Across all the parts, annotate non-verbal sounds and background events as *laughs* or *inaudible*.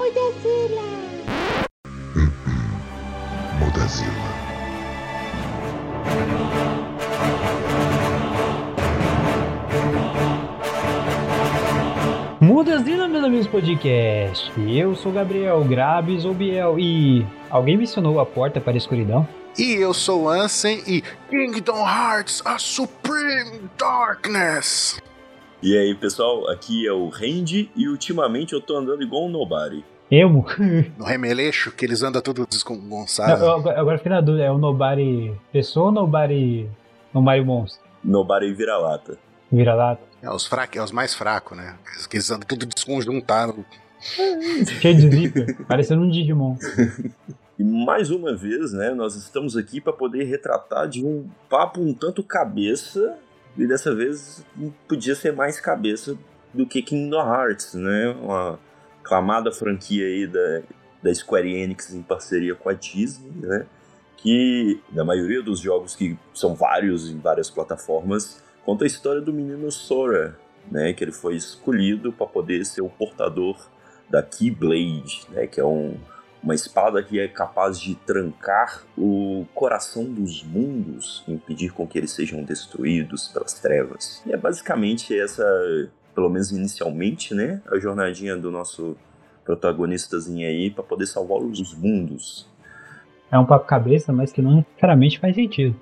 Mudazila. Mudazila. Mudazila, meus amigos do podcast. Eu sou Gabriel Grabes ou Biel e alguém mencionou a porta para a escuridão? E eu sou Ansem e Kingdom Hearts, a Supreme Darkness. E aí, pessoal, aqui é o Randy e ultimamente eu tô andando igual um nobody. Emo? No remeleixo, que eles andam tudo eu- agora fiquei na dúvida, é o Nobari pessoa ou Nobari. Nobari monstro? Nobody vira-lata. Vira-lata? É, os, fracos, é os mais fracos, né? Eles- Que eles andam tudo desconjuntado. *laughs* Cheio de zíper, parecendo um Digimon. E mais uma vez, né, nós estamos aqui para poder retratar de um papo um tanto cabeça, e dessa vez podia ser mais cabeça do que Kingdom Hearts, né? Uma clamada franquia aí da, da Square Enix em parceria com a Disney, né? Que, da maioria dos jogos que são vários em várias plataformas, conta a história do menino Sora, né? Que ele foi escolhido para poder ser o portador da Keyblade, né? Que é um, uma espada que é capaz de trancar o coração dos mundos e impedir com que eles sejam destruídos pelas trevas. E é basicamente essa, pelo menos inicialmente, né, a jornadinha do nosso protagonistazinho aí para poder salvar os mundos. É um papo cabeça, mas que não necessariamente faz sentido.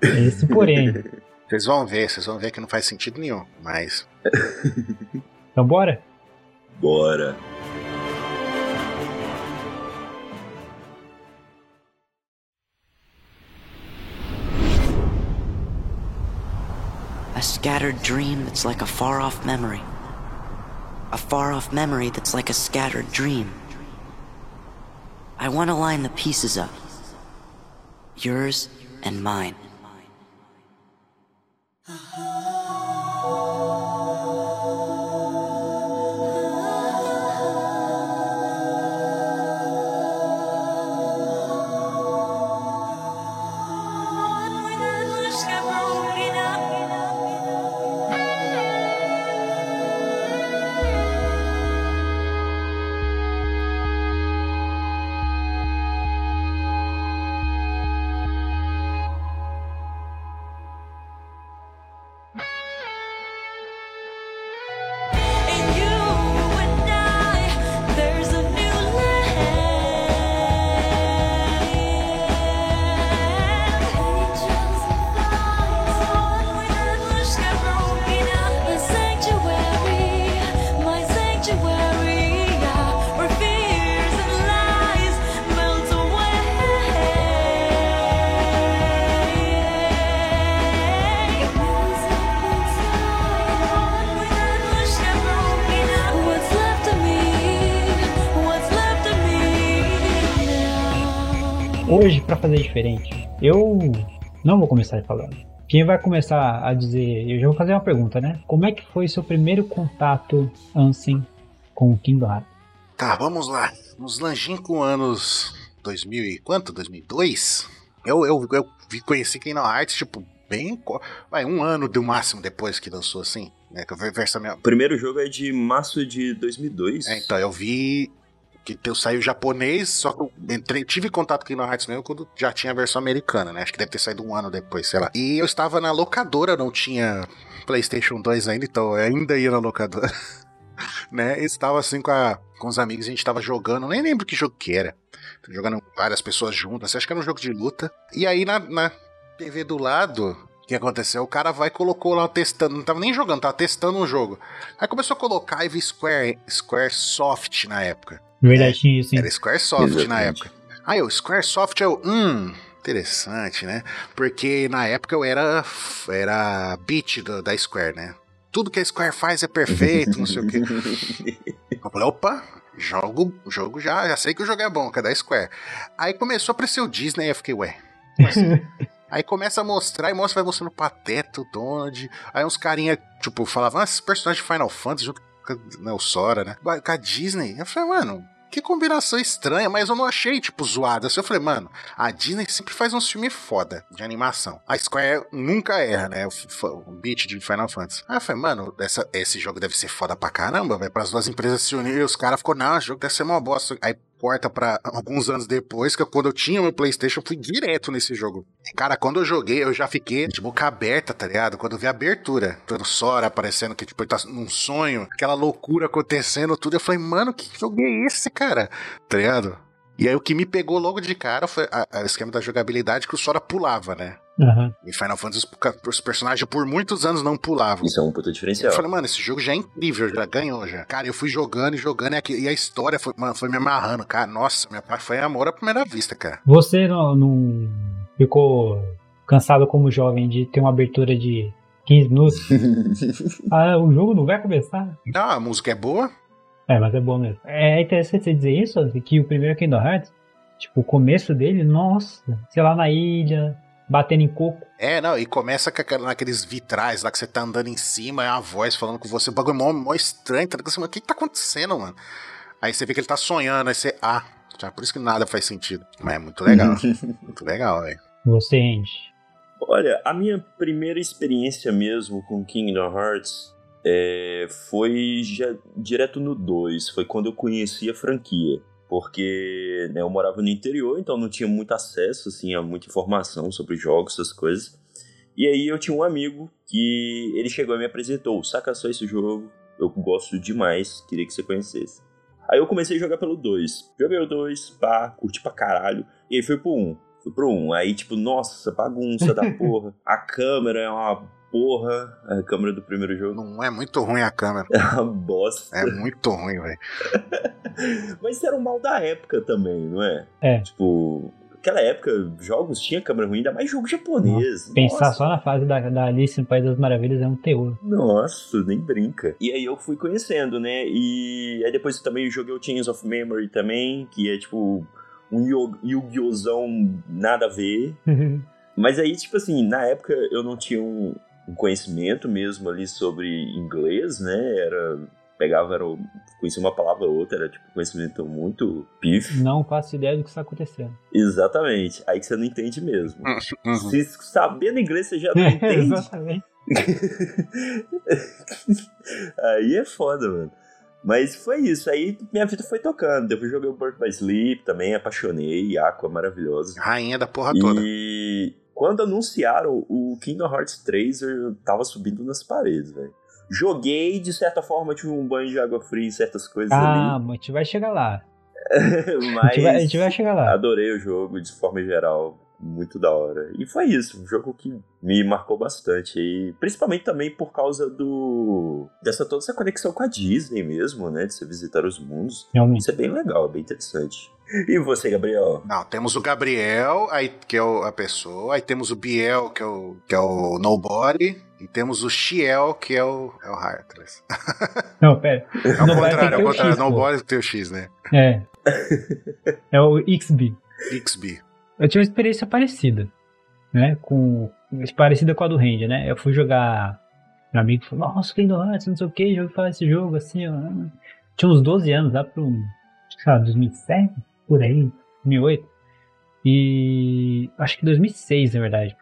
Esse porém. *laughs* Vocês vão ver, vocês vão ver que não faz sentido nenhum. Mas Então bora? Bora! A scattered dream that's like a far off memory. A far off memory that's like a scattered dream. I want to line the pieces up yours and mine. In Hoje, pra fazer diferente, eu não vou começar falando. Quem vai começar a dizer. Eu já vou fazer uma pergunta, né? Como é que foi seu primeiro contato, Ansem, com o Kingdom Hearts? tá, vamos lá. Nos longínquos anos 2000 e quanto? 2002? Eu, eu, eu vi- conheci Kingdom Hearts, tipo, bem. Vai, um ano do máximo depois que lançou assim. Né, que eu vi versão minha, O primeiro jogo é de março de 2002. É, então, eu vi que teu saiu japonês, só que eu entrei, tive contato com Kingdom Hearts mesmo quando já tinha a versão americana, né? Acho que deve ter saído um ano depois, sei lá. E eu estava na locadora, não tinha PlayStation 2 ainda, então eu ainda ia na locadora. *laughs* né? Estava assim com, a- com os amigos, a gente estava jogando, nem lembro que jogo que era. Jogando várias pessoas juntas, acho que era um jogo de luta. E aí na, na TV do lado, o que aconteceu? O cara vai e colocou lá testando, não tava nem jogando, tava testando um jogo. Aí começou a colocar e Square, Square Soft na época. Verdade, tinha isso. Era Squaresoft na época. Aí o Squaresoft eu, hum, interessante, né? Porque na época eu era era beat do- da Square, né? Tudo que a Square faz é perfeito, não sei o quê. *laughs* Eu falei, opa, jogo, jogo já, já sei que o jogo é bom, que é da Square. Aí começou a aparecer o Disney, eu fiquei, ué, assim? *laughs* Aí começa a mostrar, e mostra, vai mostrando o Pateta, o Donald. Aí uns carinha, tipo, falavam, ah, esses personagens de Final Fantasy junto com né, o Sora, né? Com a Disney. Eu falei, mano, que combinação estranha, mas eu não achei, tipo, zoada. Assim, eu falei, mano, a Disney sempre faz um filme foda de animação. A Square nunca erra, né? O, o beat de Final Fantasy. Aí eu falei, mano, essa, esse jogo deve ser foda pra caramba, velho. Para as duas empresas se unirem, os caras ficou, não, esse jogo deve ser uma bosta. Aí porta pra alguns anos depois, que quando eu tinha meu Playstation, eu fui direto nesse jogo. Cara, quando eu joguei, eu já fiquei de boca aberta, tá ligado? Quando eu vi a abertura, todo Sora aparecendo que, tipo, ele tá num sonho, aquela loucura acontecendo, tudo, eu falei, mano, que jogo é esse, cara? Tá ligado? E aí o que me pegou logo de cara foi o esquema da jogabilidade que o Sora pulava, né? Aham. Em Final Fantasy, os personagens por muitos anos não pulavam. Isso é um puta Eu diferencial. falei, mano, esse jogo já é incrível, já ganhou já. Cara, eu fui jogando e jogando, e, e a história foi, mano, foi me amarrando, cara. Nossa, minha parte foi amor à primeira vista, cara. Você não, não ficou cansado como jovem de ter uma abertura de 15 minutos? *laughs* ah, o jogo não vai começar? Não, a música é boa. É, mas é bom mesmo. É interessante você dizer isso, que o primeiro Kingdom Hearts, tipo, o começo dele, nossa, sei lá, na ilha, batendo em coco. É, não, e começa com aquela- naqueles vitrais lá que você tá andando em cima, é uma voz falando com você, o bagulho mó, mó estranho, tá ligado? O que que tá acontecendo, mano? Aí você vê que ele tá sonhando, aí você, ah, já por isso que nada faz sentido. Mas é muito legal, *laughs* muito legal, velho. Você, Andy. Olha, a minha primeira experiência mesmo com Kingdom Hearts é, foi já, direto no 2. Foi quando eu conheci a franquia. Porque né, eu morava no interior, então não tinha muito acesso assim, a muita informação sobre jogos, essas coisas. E aí eu tinha um amigo que ele chegou e me apresentou, saca só esse jogo, eu gosto demais, queria que você conhecesse. Aí eu comecei a jogar pelo 2. Joguei o 2, pá, curti pra caralho. E aí fui pro 1. Um. Fui pro 1. Um. Aí, tipo, nossa, bagunça da *laughs* porra. A câmera é uma porra. A câmera do primeiro jogo Não é muito ruim a câmera. é uma bosta. É muito ruim, velho. *laughs* Mas isso era um mal da época também, não é? É. Tipo, naquela época, jogos tinha câmera ruim, ainda mais jogo japonês. Pensar Nossa. só na fase da, da Alice no País das Maravilhas é um teor. Nossa, nem brinca. E aí eu fui conhecendo, né? E aí depois eu também joguei o Chains of Memory também, que é tipo um Yu- Yu-Gi-Oh!zão nada a ver. *laughs* Mas aí, tipo assim, na época eu não tinha um, um conhecimento mesmo ali sobre inglês, né? Era. Pegava, era, o- conhecia uma palavra ou outra, era tipo conhecimento muito pif. Não faço ideia do que está acontecendo. Exatamente. Aí que você não entende mesmo. Uhum. Se sabendo inglês você já não *laughs* entende. Exatamente. *laughs* Aí é foda, mano. Mas foi isso. Aí minha vida foi tocando. Depois joguei o Birth by Sleep também, apaixonei. Aqua maravilhosa. Rainha da porra toda. E quando anunciaram o Kingdom Hearts 3, eu tava subindo nas paredes, velho. Joguei, de certa forma, tive um banho de água fria em certas coisas Ah, mas a gente vai chegar lá. ali. *laughs* A gente, vai, a Mas gente vai chegar lá. adorei o jogo de forma geral. Muito da hora. E foi isso, um jogo que me marcou bastante. E principalmente também por causa do. dessa toda essa conexão com a Disney mesmo, né? De você visitar os mundos. Realmente. Isso é bem legal, é bem interessante. E você, Gabriel? Não, temos o Gabriel, aí, que é o- a pessoa, aí temos o Biel, que é o, que é o Nobody, e temos o Xiel, que é o, é o Heartless. *laughs* Não, pera. É o Não, vai ter contrário, é o contrário. Pô. Nobody tem o X, né? É. É o XB. XB. Eu tive uma experiência parecida, né? Com. Parecida com a do Range, né? Eu fui jogar. Meu amigo falou, nossa, Kingdom Hearts, não sei o que, já ouvi falar desse jogo, assim, ó. Tinha uns 12 anos, lá pro. Sei lá, 2007, por aí, 2008. E. Acho que 2006, na verdade.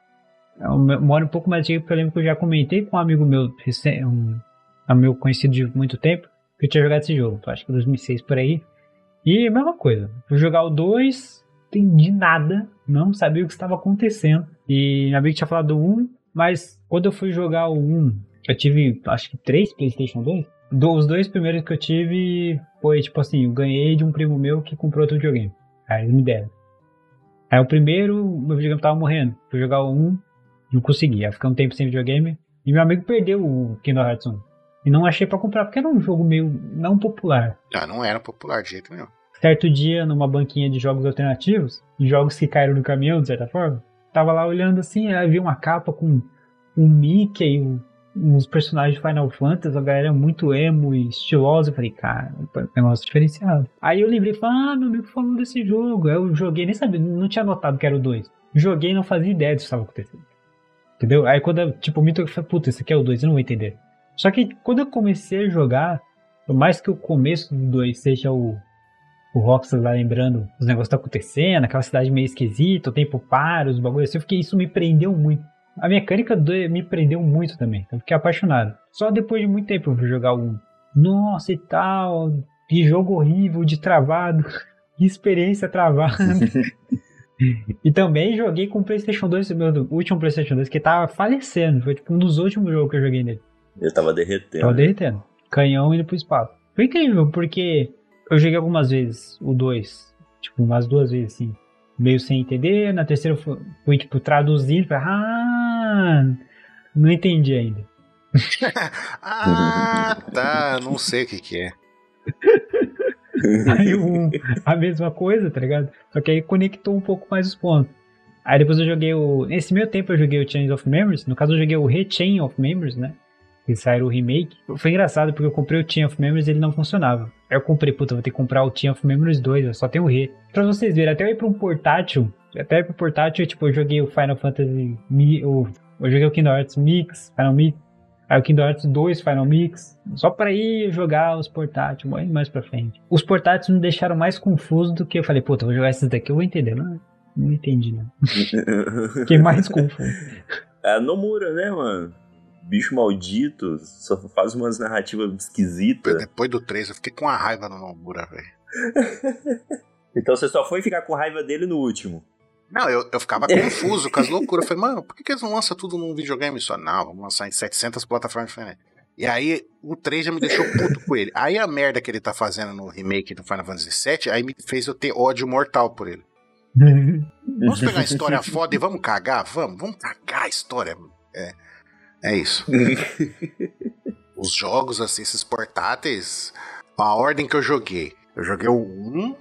Eu moro um pouco mais antigo, porque eu lembro que eu já comentei com um amigo meu, um, meu conhecido de muito tempo, que eu tinha jogado esse jogo. Então, acho que 2006 por aí. E a mesma coisa. Fui jogar o 2, entendi nada, não sabia o que estava acontecendo. E meu amigo tinha falado do 1, mas quando eu fui jogar o 1, eu tive acho que três PlayStation 2. Do- Os dois primeiros que eu tive foi tipo assim: eu ganhei de um primo meu que comprou outro videogame. Aí eles me deram. Aí o primeiro, meu videogame tava morrendo. Fui jogar o 1, não consegui. Aí fiquei um tempo sem videogame. E meu amigo perdeu o Kingdom Hearts 1. E não achei pra comprar, porque era um jogo meio não popular Ah, não era popular de jeito nenhum. certo dia numa banquinha de jogos alternativos, jogos que caíram no caminhão, de certa forma. Tava lá olhando assim, aí vi uma capa com um Mickey, um- uns personagens de Final Fantasy, a galera muito emo e estilosa. Eu falei, cara, é negócio diferenciado. Aí eu lembrei, falei, ah, meu amigo falou desse jogo. Eu joguei, nem sabia, não tinha notado que era o 2. Joguei e não fazia ideia do que estava acontecendo. Entendeu? Aí quando, eu, tipo, o Mito falei, puta, esse aqui é o 2, eu não vou entender. Só que quando eu comecei a jogar, por mais que o começo do 2 seja o o Roxas lá lembrando os negócios que tá acontecendo, aquela cidade meio esquisita, o tempo para, os bagulhos assim, eu fiquei, isso me prendeu muito. A mecânica do, me prendeu muito também, eu fiquei apaixonado. Só depois de muito tempo eu fui jogar um. Nossa e tal, que jogo horrível de travado, *laughs* que experiência travada. *laughs* e também joguei com o PlayStation 2, meu último PlayStation 2, que tava falecendo, foi tipo um dos últimos jogos que eu joguei nele. Eu tava derretendo. Tava derretendo. Canhão indo pro espaço. Foi incrível, porque eu joguei algumas vezes o 2. Tipo, umas duas vezes, assim. Meio sem entender. Na terceira eu fui, tipo, traduzindo. Falei, ah, não entendi ainda. *laughs* ah, tá. Não sei o que que é. *laughs* Aí um, a mesma coisa, tá ligado? Só que aí conectou um pouco mais os pontos. Aí depois eu joguei o. Nesse meio tempo eu joguei o Chains of Memories. No caso eu joguei o Rechain of Memories, né? Que saiu o remake. Foi engraçado porque eu comprei o Chain of Memories e ele não funcionava. Aí eu comprei, puta, vou ter que comprar o Chain of Memories 2, eu só tem o Re. Pra vocês verem, até eu ir pra um portátil. Até pro portátil, tipo, eu joguei o Final Fantasy. O, eu joguei o Kingdom Hearts Mix, Final Mix. Aí o Kingdom Hearts 2 Final Mix. Só pra ir jogar os portáteis, mais- mais pra frente. Os portáteis me deixaram mais confuso do que eu falei, puta, vou jogar esses daqui, eu vou entender. Não, não entendi, não. *laughs* Fiquei mais confuso. É a Nomura, né, mano? Bicho maldito, só faz umas narrativas esquisitas. Depois do 3, eu fiquei com uma raiva no Nomura, velho. *laughs* Então você só foi ficar com raiva dele no último. Não, eu, eu ficava confuso com as loucuras. Eu falei, mano, por que, que eles não lançam tudo num videogame só? Não, vamos lançar em 700 plataformas diferentes. E aí, o 3 já me deixou puto com ele. Aí a merda que ele tá fazendo no remake do Final Fantasy VII, aí me fez eu ter ódio mortal por ele. *laughs* Vamos pegar a história foda e vamos cagar? Vamos, vamos cagar a história. É, é isso. *laughs* Os jogos, assim, esses portáteis, a ordem que eu joguei. Eu joguei o 1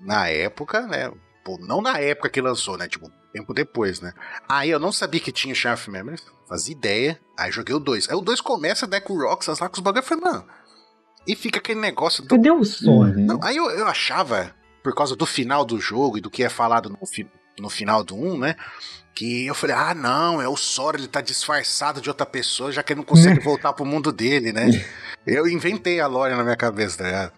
na época, né? Pô, não na época que lançou, né? Tipo, tempo depois, né? Aí eu não sabia que tinha Shadow of Memories, fazia ideia. Aí joguei o 2. Aí o 2 começa, né, com o Roxas lá, com os bagulho. Eu falei, mano. E fica aquele negócio do Cadê o som? não, aí eu, eu achava, por causa do final do jogo e do que é falado no, fi- no final do 1, né? Que eu falei, ah, não, é o Sora, ele tá disfarçado de outra pessoa, já que ele não consegue *laughs* voltar pro mundo dele, né? Eu inventei a lore na minha cabeça, tá ligado?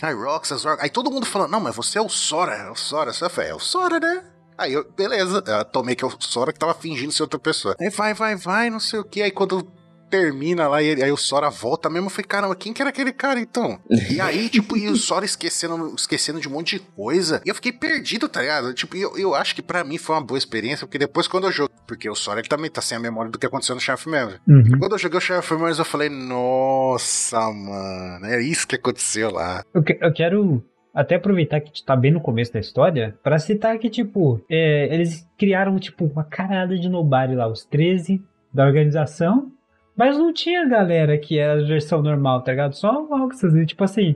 Aí, Roxas, Roxas. Aí todo mundo falando, não, mas você é o Sora, é o Sora. Eu falei, é o Sora, né? Aí eu, beleza, eu tomei que é o Sora que tava fingindo ser outra pessoa. Aí vai, vai, vai, não sei o que. Aí quando termina lá e ele- aí o Sora volta mesmo, eu falei, caramba, quem que era aquele cara então? E aí, *laughs* tipo, e o Sora esquecendo, esquecendo de um monte de coisa. E eu fiquei perdido, tá ligado? Tipo, eu, eu acho que pra mim foi uma boa experiência, porque depois quando eu joguei, porque o Sora ele também tá sem a memória do que aconteceu no of Memory. Uhum. Quando eu joguei o of Memories, eu falei, nossa, mano, é isso que aconteceu lá. Eu, que- eu quero até aproveitar que tá bem no começo da história pra citar que, tipo, é, eles criaram, tipo, uma carada de nobody lá, os 13 da organização, mas não tinha galera que era a versão normal, tá ligado? Só o Roxas, e, tipo assim.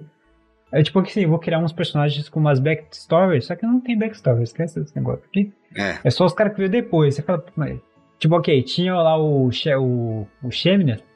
É tipo assim, vou criar uns personagens com umas backstories, só que não tem backstory, esquece esse negócio aqui. É. É só os caras que veio depois. Você fala, mas, tipo, ok, tinha lá o, o, o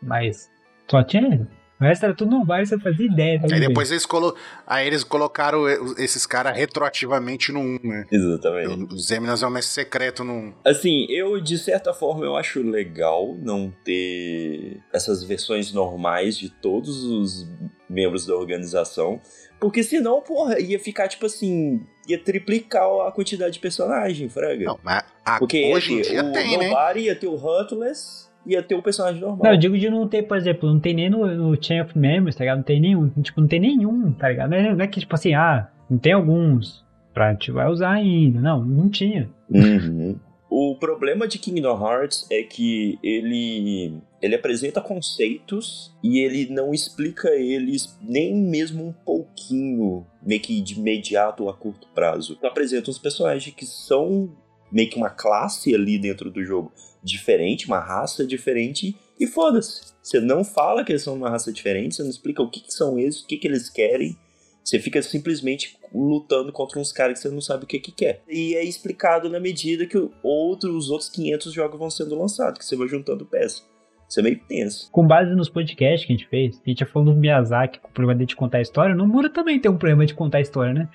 mas só tinha ele. O resto era tudo nobody, você fazia ideia. tá Aí depois eles, colo... aí eles colocaram esses caras retroativamente no 1, né? Exatamente. Os Eminas é o mestre secreto no 1. Assim, eu de certa forma eu acho legal não ter essas versões normais de todos os membros da organização, porque senão, porra, ia ficar tipo assim, ia triplicar a quantidade de personagem, fraga. Não, mas a- porque ia hoje em ter dia o tem, né? Nobody, ia ter o Heartless, ia ter o personagem normal. Não, eu digo de não ter, por exemplo, não tem nem no, no Chain of Memories, tá ligado? Não tem nenhum, tipo, não tem nenhum, tá ligado? Não é, não é que, tipo assim, ah, não tem alguns pra gente vai usar ainda. Não, não tinha. Uhum. O problema de Kingdom Hearts é que ele ele apresenta conceitos e ele não explica eles nem mesmo um pouquinho, meio que de imediato ou a curto prazo. Então, apresenta uns personagens que são meio que uma classe ali dentro do jogo diferente, uma raça diferente e foda-se. Você não fala que eles são uma raça diferente, você não explica o que, que são eles, o que, que eles querem. Você fica simplesmente lutando contra uns caras que você não sabe o que que quer. E é explicado na medida que outro, os outros 500 jogos vão sendo lançados, que você vai juntando peças. Isso é meio tenso. Com base nos podcasts que a gente fez, a gente já falou do Miyazaki com o problema de contar a história. No Mura também tem um problema de contar a história, né?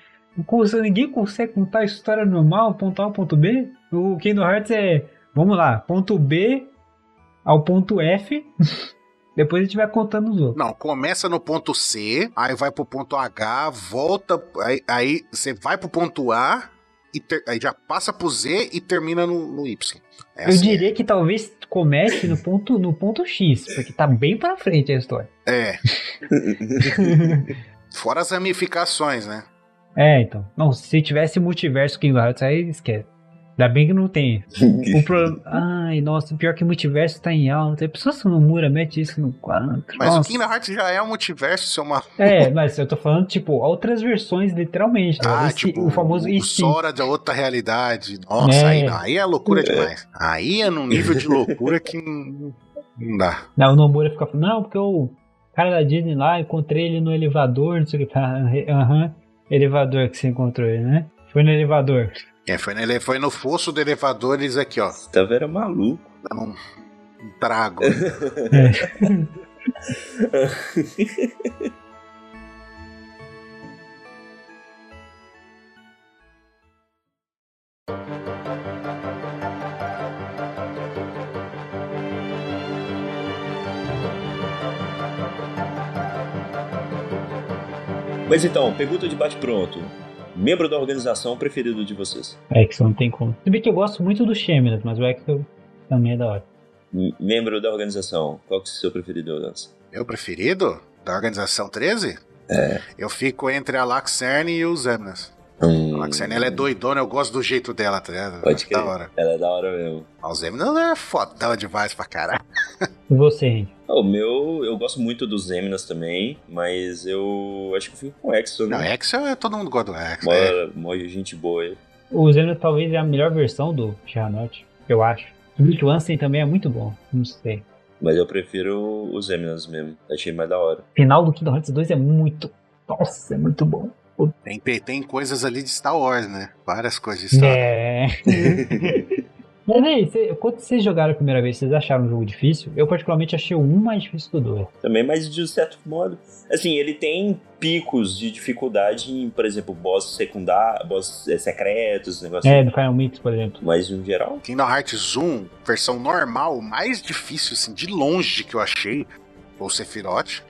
Ninguém consegue contar a história normal, ponto A ponto B. O Kingdom Hearts é, vamos lá, ponto B ao ponto F. *laughs* Depois a gente vai contando os outros. Não, começa no ponto C, aí vai pro ponto H, volta, aí, aí você vai pro ponto A, e ter- aí já passa pro Z e termina no, no Y. É Eu assim, diria que talvez comece no ponto, no ponto X, porque tá bem pra frente a história. É, *laughs* fora as ramificações, né? É, então. Não, se tivesse multiverso Kingdom Hearts, aí esquece. Ainda bem que não tem. *laughs* O problema. Ai, nossa, pior que multiverso tá em alta. A pessoa se não mura, mete isso no 4. Mas o nossa. Kingdom Hearts já é um multiverso, isso é uma. É, mas eu tô falando, tipo, outras versões, literalmente. tá? Ah, Esse- tipo, o famoso o. Sora de outra realidade. Nossa, É. aí, não, aí é loucura demais. Aí é num nível de loucura que não, não dá. Não, o Nomura fica falando, não, porque o cara da Disney lá, encontrei ele no elevador, não sei o que. Ah, *laughs* Aham, elevador que você encontrou ele, né? Foi no elevador. É, foi, ele foi no fosso do elevador eles aqui, ó, Tava era maluco. dando um, um trago. *laughs* Mas então, pergunta de bate-pronto. Membro da organização preferido de vocês? Exo não tem como. Se bem que eu gosto muito do Sheminas, mas o Exo também é da hora. M- Membro da organização, qual que é o seu preferido, Lance? Meu preferido? Da organização 13? É. Eu fico entre a Laxerne e o Zemnas. Hum, A Laxerne, ela é doidona, eu gosto do jeito dela, tá ligado? Pode crer. Da hora. Ela é da hora mesmo. O Zemnas é fodão demais pra caralho. E você, Henry? Ah, O meu, eu gosto muito dos Zeminas também, mas eu acho que eu fico com o Exo, Não, né? Exo, é- todo mundo gosta do Exo. é. Mó, mó gente boa aí. O Zeno talvez é a melhor versão do Sherranote, eu acho. O Ansem também é muito bom, não sei. Mas eu prefiro os Zeminas mesmo. Achei mais da hora. O final do Kingdom Hearts 2 é muito. Nossa, é muito bom. Tem, tem coisas ali de Star Wars, né? Várias coisas de Star Wars. É. *laughs* Mas aí, cê- quando vocês jogaram a primeira vez, vocês acharam o jogo difícil? Eu particularmente achei o 1 mais difícil que o 2. Também, mas de certo modo. Assim, ele tem picos de dificuldade em, por exemplo, boss secundários, boss eh, secretos, negócio É, assim. do Final Mix, por exemplo. Mas no geral, Kingdom Hearts 1, versão normal, mais difícil, assim, de longe que eu achei, foi o Sephiroth,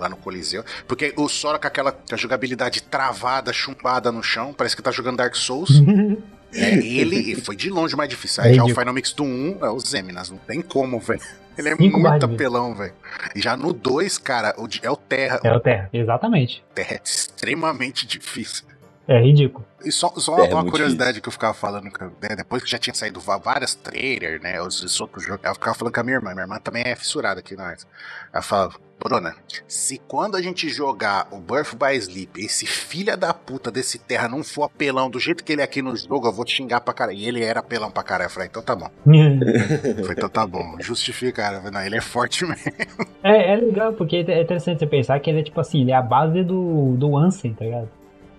lá no Coliseu. Porque o Sora com aquela jogabilidade travada, chumbada no chão, parece que tá jogando Dark Souls. *laughs* É, ele foi de longe mais difícil. Aí É já o. Final Mix do 1 é o Zeminas, não tem como, velho. Ele é Cinco muito apelão, velho. E já no 2, cara, é o Terra. É o Terra, exatamente. Terra é extremamente difícil. É ridículo. E só, só É, uma, muito curiosidade que eu ficava falando, né, depois que já tinha saído várias trailers, né, os, os outros jogos, eu ficava falando com a minha irmã, minha irmã também é fissurada aqui na arte. Ela falava, Bruna, se quando a gente jogar o Birth by Sleep, esse filha da puta desse terra não for apelão do jeito que ele é aqui no jogo, eu vou te xingar pra caralho. E ele era apelão pra caralho. Eu falei, então tá bom. *laughs* Falei, então tá bom. Justifica, cara. Não, ele é forte *laughs* mesmo. É, é legal, porque é interessante você pensar que ele é tipo assim, ele é a base do, do Ansem, tá ligado?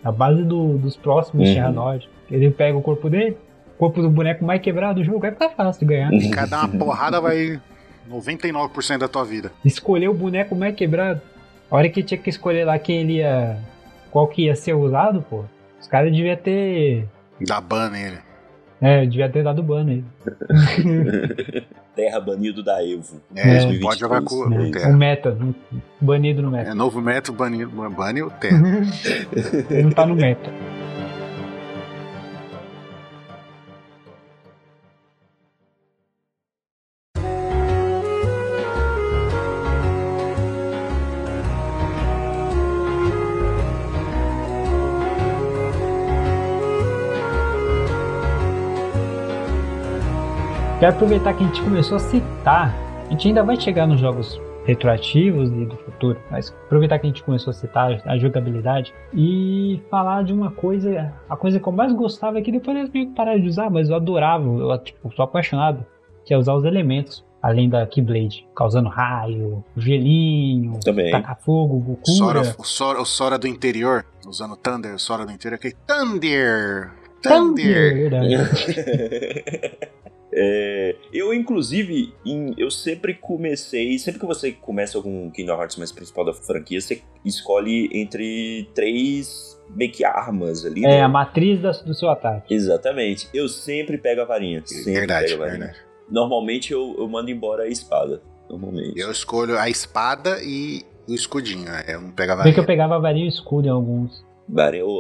A base do- dos próximos Uhum. Sherranoid. Ele pega o corpo dele, o corpo do boneco mais quebrado do jogo, vai ficar fácil de ganhar. Cada uma porrada vai 99% da tua vida. Escolher o boneco mais quebrado. A hora que tinha que escolher lá quem ele ia. qual que ia ser usado, pô. Os caras deviam ter. Dá ban nele. É, devia ter dado ban nele. *laughs* Terra banido da Evo. É, É. não pode jogar com né? o O terra. meta, banido no É meta. novo método, bane, bane o terra. Ele *laughs* não tá no meta. Quero aproveitar que a gente começou a citar. A gente ainda vai chegar nos jogos retroativos e do futuro, mas aproveitar que a gente começou a citar a jogabilidade e falar de uma coisa, a coisa que eu mais gostava é que depois eles meio que pararam de usar, mas eu adorava, eu tipo, sou apaixonado, que é usar os elementos, além da Keyblade, causando raio, gelinho, Também. tacar fogo, Sora, Gokura. o, Sora, o Sora do interior, usando Thunder, o Sora do interior, aquele Thunder! Thunder! Verdade. *laughs* É, eu, inclusive, em- eu sempre comecei. Sempre que você começa algum Kingdom Hearts mais principal da franquia, você escolhe entre três meio que armas ali. É né? a matriz da- do seu ataque. Exatamente. Eu sempre pego a varinha. Sempre Verdade, pego a varinha. verdade. Normalmente eu, eu mando embora a espada. normalmente. Eu escolho a espada e o escudinho. né? Eu não pegava Bem que eu pegava varinha e escudo em alguns.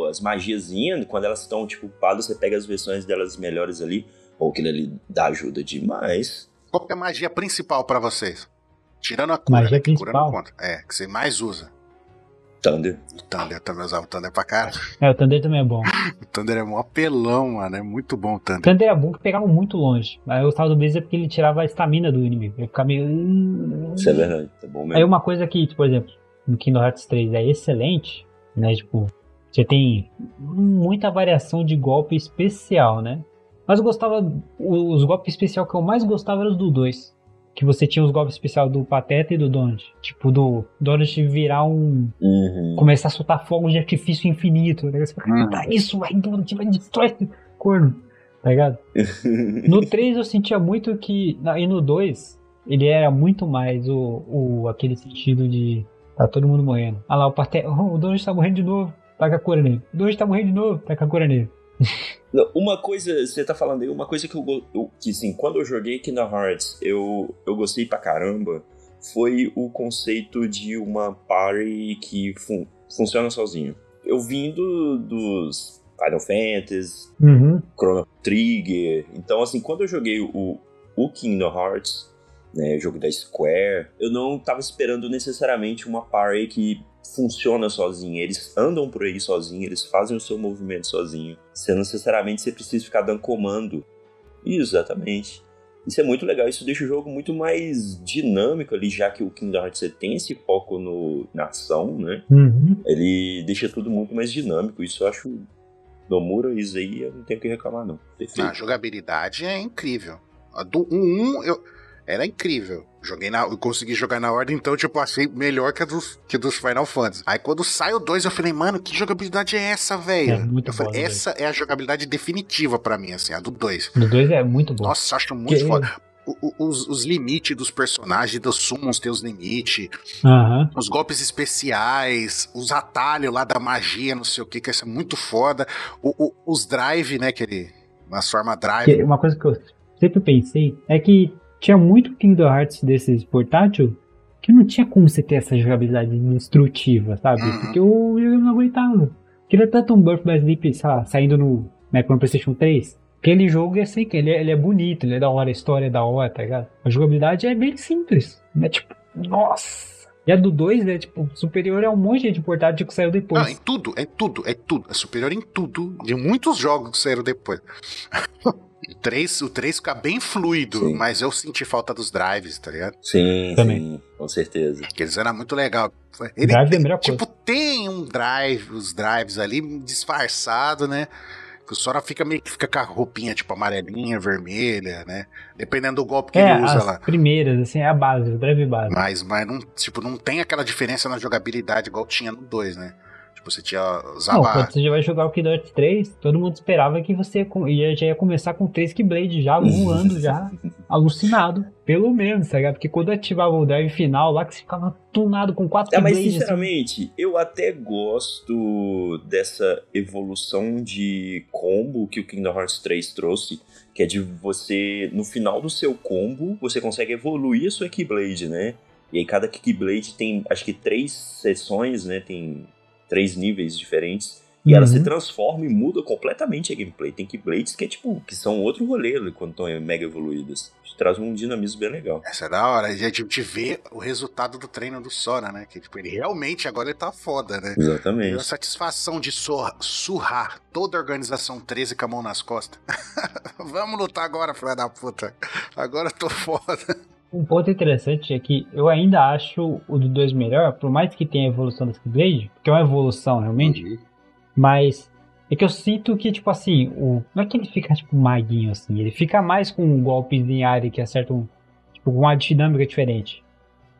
As magiazinhas, quando elas estão, tipo, upadas, você pega as versões delas melhores ali. Ou aquele ali dá ajuda demais. Qual que é a magia principal pra vocês? Tirando a cura, Magia né, cura principal? conta. É, que você mais usa. Thunder. O Thunder, também usava o Thunder pra cara. É, o Thunder também é bom. *laughs* O Thunder é mó apelão, mano. É muito bom o O Thunder. Thunder é bom que pegava muito longe. Mas eu gostava do Blazer porque ele tirava a estamina do inimigo. Eu ficava meio. Isso é verdade. Tá bom mesmo. Aí uma coisa que, tipo, por exemplo, no Kingdom Hearts 3 é excelente, né? Tipo, você tem muita variação de golpe especial, né? Mas eu gostava. Os golpes especial que eu mais gostava eram os do 2. Que você tinha os golpes especial do Pateta e do Donald. Tipo, do Donald virar um. Uhum. começar a soltar fogo de artifício infinito. Né? Você fala, Uhum. "Tá isso, vai, Donald, vai, destrói esse corno. Tá ligado? No *laughs* 3 eu sentia muito que. E no 2, ele era muito mais o, o aquele sentido de. Tá todo mundo morrendo. Ah lá, o Pateta. Oh, o Donald tá morrendo de novo. Taca a cura nele. O Donald tá morrendo de novo. Taca a cura nele. Uma coisa, você tá falando aí, uma coisa que eu, eu que assim, quando eu joguei Kingdom Hearts, eu, eu gostei pra caramba, foi o conceito de uma party que fun- funciona sozinho. Eu vim do- dos Final Fantasy, Uhum. Chrono Trigger, então assim, quando eu joguei o, o Kingdom Hearts, né, jogo da Square, eu não tava esperando necessariamente uma party que funciona sozinha. Eles andam por aí sozinhos, eles fazem o seu movimento sozinho. Você não necessariamente você precisa ficar dando comando. Exatamente. Isso é muito legal, isso deixa o jogo muito mais dinâmico ali, já que o Kingdom Hearts você tem esse foco no, na ação, né? Uhum. Ele deixa tudo muito mais dinâmico. Isso eu acho. Nomura, isso aí eu não tenho o que reclamar, não. Perfeito. A jogabilidade é incrível. A do 1 eu era incrível. Joguei na, eu consegui jogar na ordem, então tipo achei melhor que a dos que dos Final Fantasy. Aí quando sai o 2 eu falei, mano, que jogabilidade é essa, velho? É muito eu falei, boa, essa é a jogabilidade definitiva pra mim, assim, a do 2. No 2 é muito bom. Nossa, acho muito Que- foda. O- os, os limites dos personagens, dos summons tem os limites, Aham. os golpes especiais, os atalhos lá da magia, não sei o que, que isso é muito foda. O- o- os drive, né, que ele. Uma forma drive. Uma coisa que eu sempre pensei é que tinha muito Kingdom Hearts desses portátil que não tinha como você ter essa jogabilidade destrutiva, sabe? Uhum. Porque eu, eu não aguentava. Queria tanto um Birth by Sleep, sei lá, saindo no, né, no PlayStation 3. Aquele jogo é assim, ele é, ele é bonito, ele é da hora, a história é da hora, tá ligado? A jogabilidade é bem simples. É tipo, nossa! E a do 2 é tipo superior a um monte de portátil que saiu depois. Não, em tudo, é tudo, é tudo. É superior em tudo. De muitos jogos que saíram depois. *laughs* o 3, o 3 fica bem fluido, Sim. mas eu senti falta dos drives, tá ligado? Sim, Também. sim, com certeza. Que eles eram muito legal. Ele Drive é tem- tipo, tem um drive, os drives ali disfarçado, né? Que o Sora fica meio que fica com a roupinha, tipo, amarelinha, vermelha, né? Dependendo do golpe que é, ele usa as lá. primeiras, assim, é a base, o drive base. Mas, mas não, tipo, não tem aquela diferença na jogabilidade igual tinha no 2, né? Tipo, você tinha Não, usava. quando você já vai jogar o Kingdom Hearts 3, todo mundo esperava que você ia, já ia começar com 3 Keyblade já voando, já alucinado. Pelo menos, tá ligado? Porque quando ativava o drive final lá, que você ficava tunado com 4 É, mas Keyblades. assim, sinceramente, eu até gosto dessa evolução de combo que o Kingdom Hearts 3 trouxe, que é de você, no final do seu combo, você consegue evoluir a sua Keyblade, né? E aí cada Keyblade tem, acho que três sessões, né? Tem três níveis diferentes. E ela Uhum. se transforma e muda completamente a gameplay. Tem Keyblades que é tipo, que são outro rolê né, quando estão mega evoluídas. Isso traz um dinamismo bem legal. Essa é da hora. A gente te vê o resultado do treino do Sora, né? Que tipo, ele realmente agora ele tá foda, né? E a Exatamente. satisfação de surra- surrar toda a organização 13 com a mão nas costas. *laughs* Vamos lutar agora, filha da puta. Agora eu tô foda. Um ponto interessante é que eu ainda acho o do 2 melhor, por mais que tenha a evolução das Keyblade, que é uma evolução realmente, mas é que eu sinto que, tipo assim, o, não é que ele fica, tipo, maguinho assim, ele fica mais com golpes em área que acertam, tipo, com uma dinâmica diferente.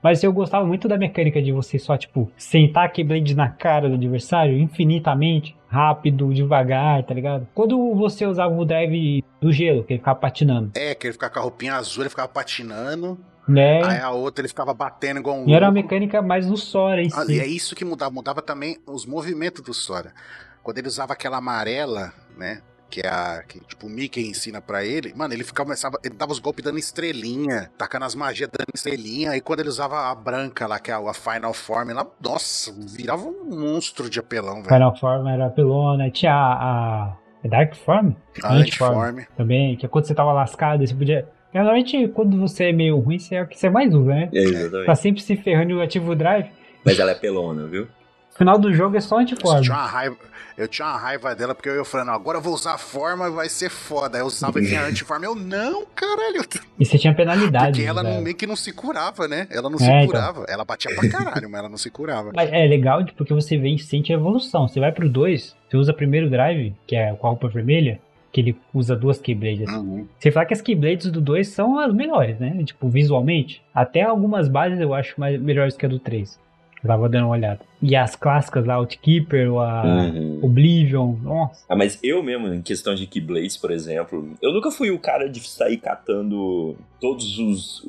Mas eu gostava muito da mecânica de você só, tipo, sentar a Keyblade na cara do adversário infinitamente, rápido, devagar, tá ligado? Quando você usava o drive do gelo, que ele ficava patinando, É, que ele ficava com a roupinha azul, ele ficava patinando. né? Aí a outra ele ficava batendo igual um E era uma mecânica mais do Sora em Ah, si. E é isso que mudava. Mudava também os movimentos do Sora. Quando ele usava aquela amarela, né? Que é a. Que, tipo, o Mickey ensina pra ele. Mano, ele ficava, começava. Ele dava os golpes dando estrelinha, tacando as magias dando estrelinha. Aí quando ele usava a branca lá, que é a Final Form lá, nossa, virava um monstro de apelão, velho. Final Form era pelona, tinha a, a é Dark Form? A Antiform. Também, que é quando você tava lascado, você podia. Geralmente, quando você é meio ruim, você é o que você mais usa, né? É, exatamente. Tá sempre se ferrando no ativo drive. Mas ela é pelona, viu? No final do jogo é só Eu antiforme. tinha, uma raiva, eu tinha uma raiva dela porque eu ia falando, agora eu vou usar a forma e vai ser foda. Eu usava e vinha antiforma. Eu, não, caralho. E você tinha penalidade. Porque ela né? não, meio que não se curava, né? Ela não É, se então. curava. Ela batia pra caralho, mas ela não se curava. Mas é legal porque você vê e sente a evolução. Você vai pro 2, você usa primeiro drive, que é com a roupa vermelha, que ele usa duas Keyblades. Uhum. Você fala que as Keyblades do 2 são as melhores, né? Tipo, visualmente. Até algumas bases eu acho mais, melhores que a do 3. Eu tava dando uma olhada. E as clássicas lá, Outkeeper, a Uhum. Oblivion, nossa. Ah, mas eu mesmo, em questão de Keyblades, por exemplo, eu nunca fui o cara de sair catando todos os,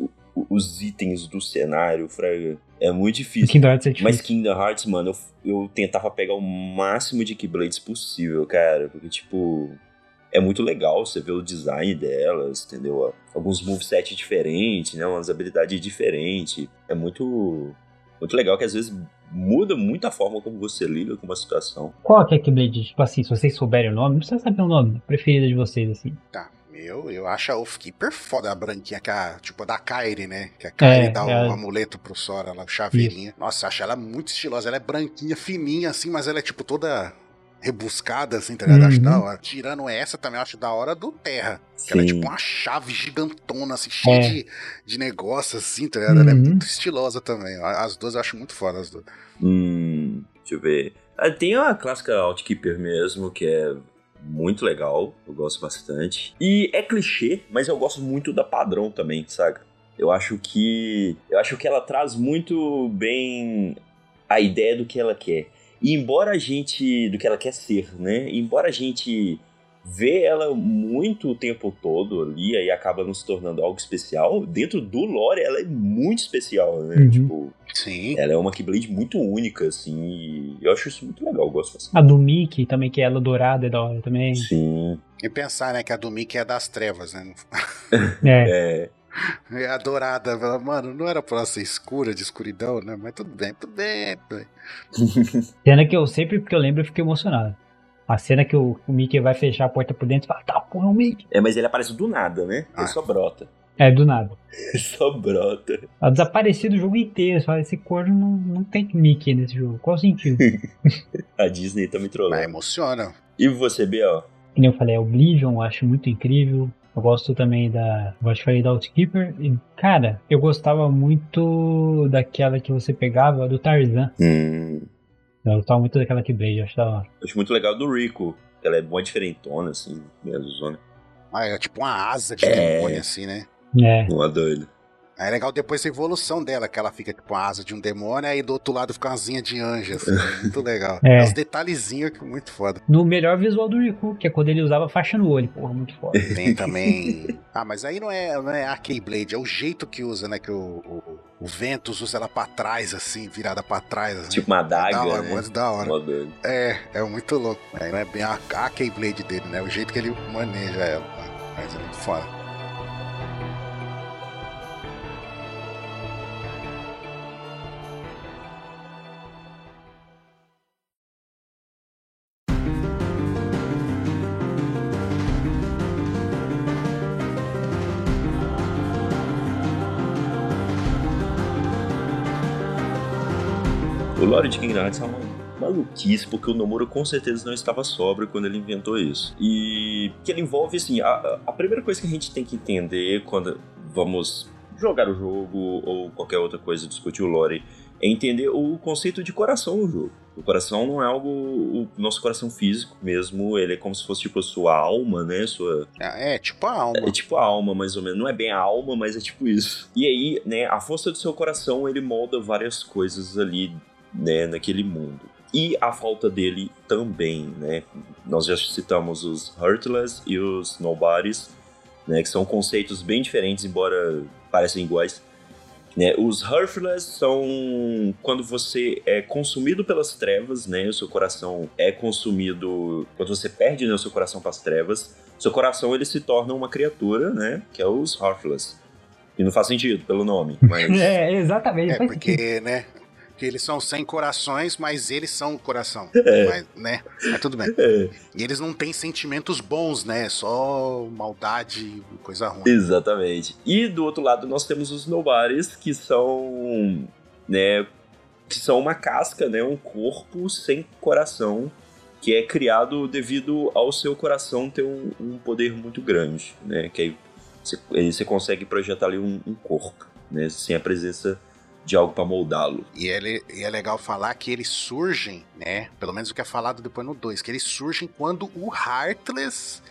os itens do cenário, fraga. É muito difícil. Kingdom Hearts é difícil. Mas Kingdom Hearts, mano, eu, eu tentava pegar o máximo de Keyblades possível, cara. Porque, tipo, é muito legal você ver o design delas, entendeu? Alguns moveset diferentes, né? Umas habilidades diferentes. É muito, muito legal que às vezes muda muito a forma como você lida com uma situação. Qual que é a Keyblade? Tipo assim, se vocês souberem o nome, não precisa saber o nome preferido de vocês, assim. Tá, meu, eu acho a Oathkeeper foda, a branquinha, que é a, tipo a da Kairi, né? Que a Kairi É, dá o é a- amuleto pro Sora, lá, o chaveirinha. Nossa, eu acho ela muito estilosa. Ela é branquinha, fininha, assim, mas ela é tipo toda rebuscada, assim, tá ligado? Eu Acho Uhum. da hora. Tirando essa, também acho da hora do Terra. Que ela é tipo uma chave gigantona, assim, cheia É. de, de negócios, assim, tá ligado? Ela é Uhum. muito estilosa também. As duas eu acho muito foda, as duas. Hum, deixa eu ver. Ah, tem a clássica Outkeeper mesmo, que é muito legal, eu gosto bastante. E é clichê, mas eu gosto muito da padrão também, saca? Eu acho que. Eu acho que ela traz muito bem a ideia do que ela quer. E embora a gente. do que ela quer ser, né? Embora a gente vê ela muito o tempo todo ali, aí acaba não se tornando algo especial, dentro do lore ela é muito especial, né? Uhum. Tipo, Sim. ela é uma Keyblade muito única, assim, e eu acho isso muito legal, eu gosto bastante. A do Mickey também, que é ela dourada, é da hora também. Sim, E pensar, né, que a do Mickey é das trevas, né? É. *laughs* é. *laughs* É a dourada. Mano, não era pra ser escura, de escuridão, né? Mas tudo bem, tudo bem. tudo bem. *laughs* Cena que eu sempre que eu lembro eu fiquei emocionado. A cena que o, o Mickey vai fechar a porta por dentro e fala, tá, porra, é o Mickey. É, mas ele aparece do nada, né? Ah. Ele só brota. É, do nada. Ele só brota. Ela desapareceu do jogo inteiro. Fala, esse corno não, não tem Mickey nesse jogo. Qual o sentido? *laughs* A Disney tá me Mas trolando. emociona. E você, Biel? Que nem eu falei, Oblivion, eu acho muito incrível. Eu gosto também da. Eu acho que falei da Outkeeper. E, cara, eu gostava muito daquela que você pegava do Tarzan. Hum, Eu gostava muito daquela Keyblade, eu acho da hora. eu acho muito legal do Rico. Ela é mó diferentona, assim, meio zona. Ah, é tipo uma asa de É. demônio, assim, né? É. Uma doida. Aí é legal depois a evolução dela, que ela fica tipo uma asa de um demônio, aí do outro lado fica uma asinha de anjo, assim. *laughs* muito legal. É. Os detalhezinhos que muito foda. No melhor visual do Riku, que é quando ele usava faixa no olho. Porra, muito foda. *laughs* Tem também. Ah, mas aí não é, não é a Keyblade, é o jeito que usa, né? Que o, o, o Ventus usa ela pra trás, assim, virada pra trás. Assim. Tipo uma é da hora, né? muito da hora. Mó doida. É, é muito louco. É, não é bem a, a Keyblade dele, né? O jeito que ele maneja ela. Mas é muito foda. O lore de Kingdom Hearts é uma maluquice, porque o Nomura com certeza não estava sóbrio quando ele inventou isso. E que ele envolve, assim, a, a primeira coisa que a gente tem que entender quando vamos jogar o jogo ou qualquer outra coisa, discutir o lore, é entender o conceito de coração no jogo. O coração não é algo. O nosso coração físico mesmo, ele é como se fosse tipo a sua alma, né? Sua, É, é tipo a alma. é tipo a alma, mais ou menos. Não é bem a alma, mas é tipo isso. E aí, né, a força do seu coração, ele molda várias coisas ali, né, naquele mundo. E a falta dele também, né? Nós já citamos os Hurtless e os Nobodies, né, que são conceitos bem diferentes, embora parecem iguais. Né? Os Hearthless são quando você é consumido pelas trevas, né? O seu coração é consumido quando você perde né, o seu coração para as trevas. Seu coração ele se torna uma criatura, né? Que é os Hearthless. E não faz sentido pelo nome, mas *laughs* É, exatamente. É, porque, né? Que eles são sem corações, mas eles são o coração. É. Mas, né? Mas tudo bem. É, E eles não têm sentimentos bons, né? Só maldade coisa ruim. exatamente. E do outro lado nós temos os Nobodies, que são, né? Que são uma casca, né? Um corpo sem coração que é criado devido ao seu coração ter um, um poder muito grande, né? Que aí você, você consegue projetar ali um, um corpo, né? Sem a presença de algo para moldá-lo. E é, e é legal falar que eles surgem, né? Pelo menos o que é falado depois no 2, que eles surgem quando o Heartless,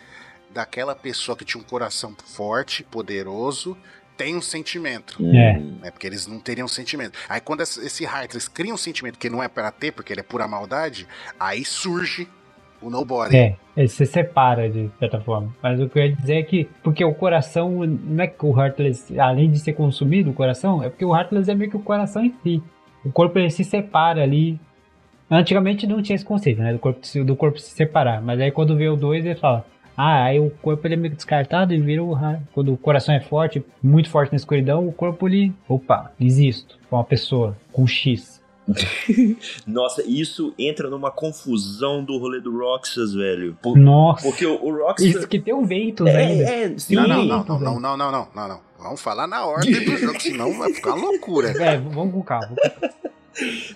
daquela pessoa que tinha um coração forte, poderoso, tem um sentimento. É. Né, porque eles não teriam sentimento. Aí quando esse esse Heartless cria um sentimento que não é pra ter, porque ele é pura maldade, aí surge o Nobody. É, ele se separa de certa forma. Mas o que eu ia dizer é que, porque o coração, não é que o Heartless, além de ser consumido o coração, é porque o Heartless é meio que o coração em si. O corpo ele se separa ali. Antigamente não tinha esse conceito, né? Do corpo, do corpo se separar. Mas aí quando vê o 2, ele fala. Ah, aí o corpo ele é meio descartado e vira o. Quando o coração é forte, muito forte na escuridão, o corpo ele. Opa, existo. Uma pessoa, com X. *laughs* Nossa, isso entra numa confusão do rolê do Roxas, velho. Por- Nossa. porque o, o Roxas. Isso que tem um Ventus ainda. É, é, sim. Não, não, não, não, não, não, não, não, não, não. Vamos falar na ordem do jogo, *laughs* senão vai ficar loucura. É, vamos com calma.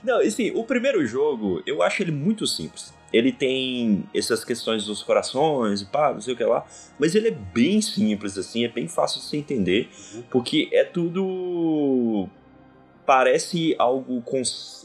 Não, assim, o primeiro jogo, eu acho ele muito simples. Ele tem essas questões dos corações e pá, não sei o que lá. Mas ele é bem simples, assim, é bem fácil de se entender. Porque é tudo. Parece algo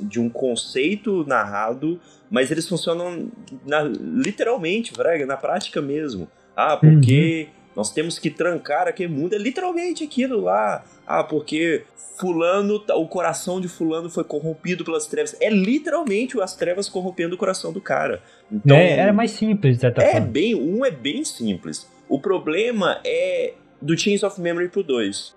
de um conceito narrado, mas eles funcionam na- literalmente, Fraga, na prática mesmo. Ah, porque nós temos que trancar aquele mundo. É literalmente aquilo lá. Ah, porque fulano, tá- o coração de fulano foi corrompido pelas trevas. É literalmente as trevas corrompendo o coração do cara. Então, É, era mais simples, de certa é forma. bem, um é bem simples. O problema é do Chains of Memory pro 2.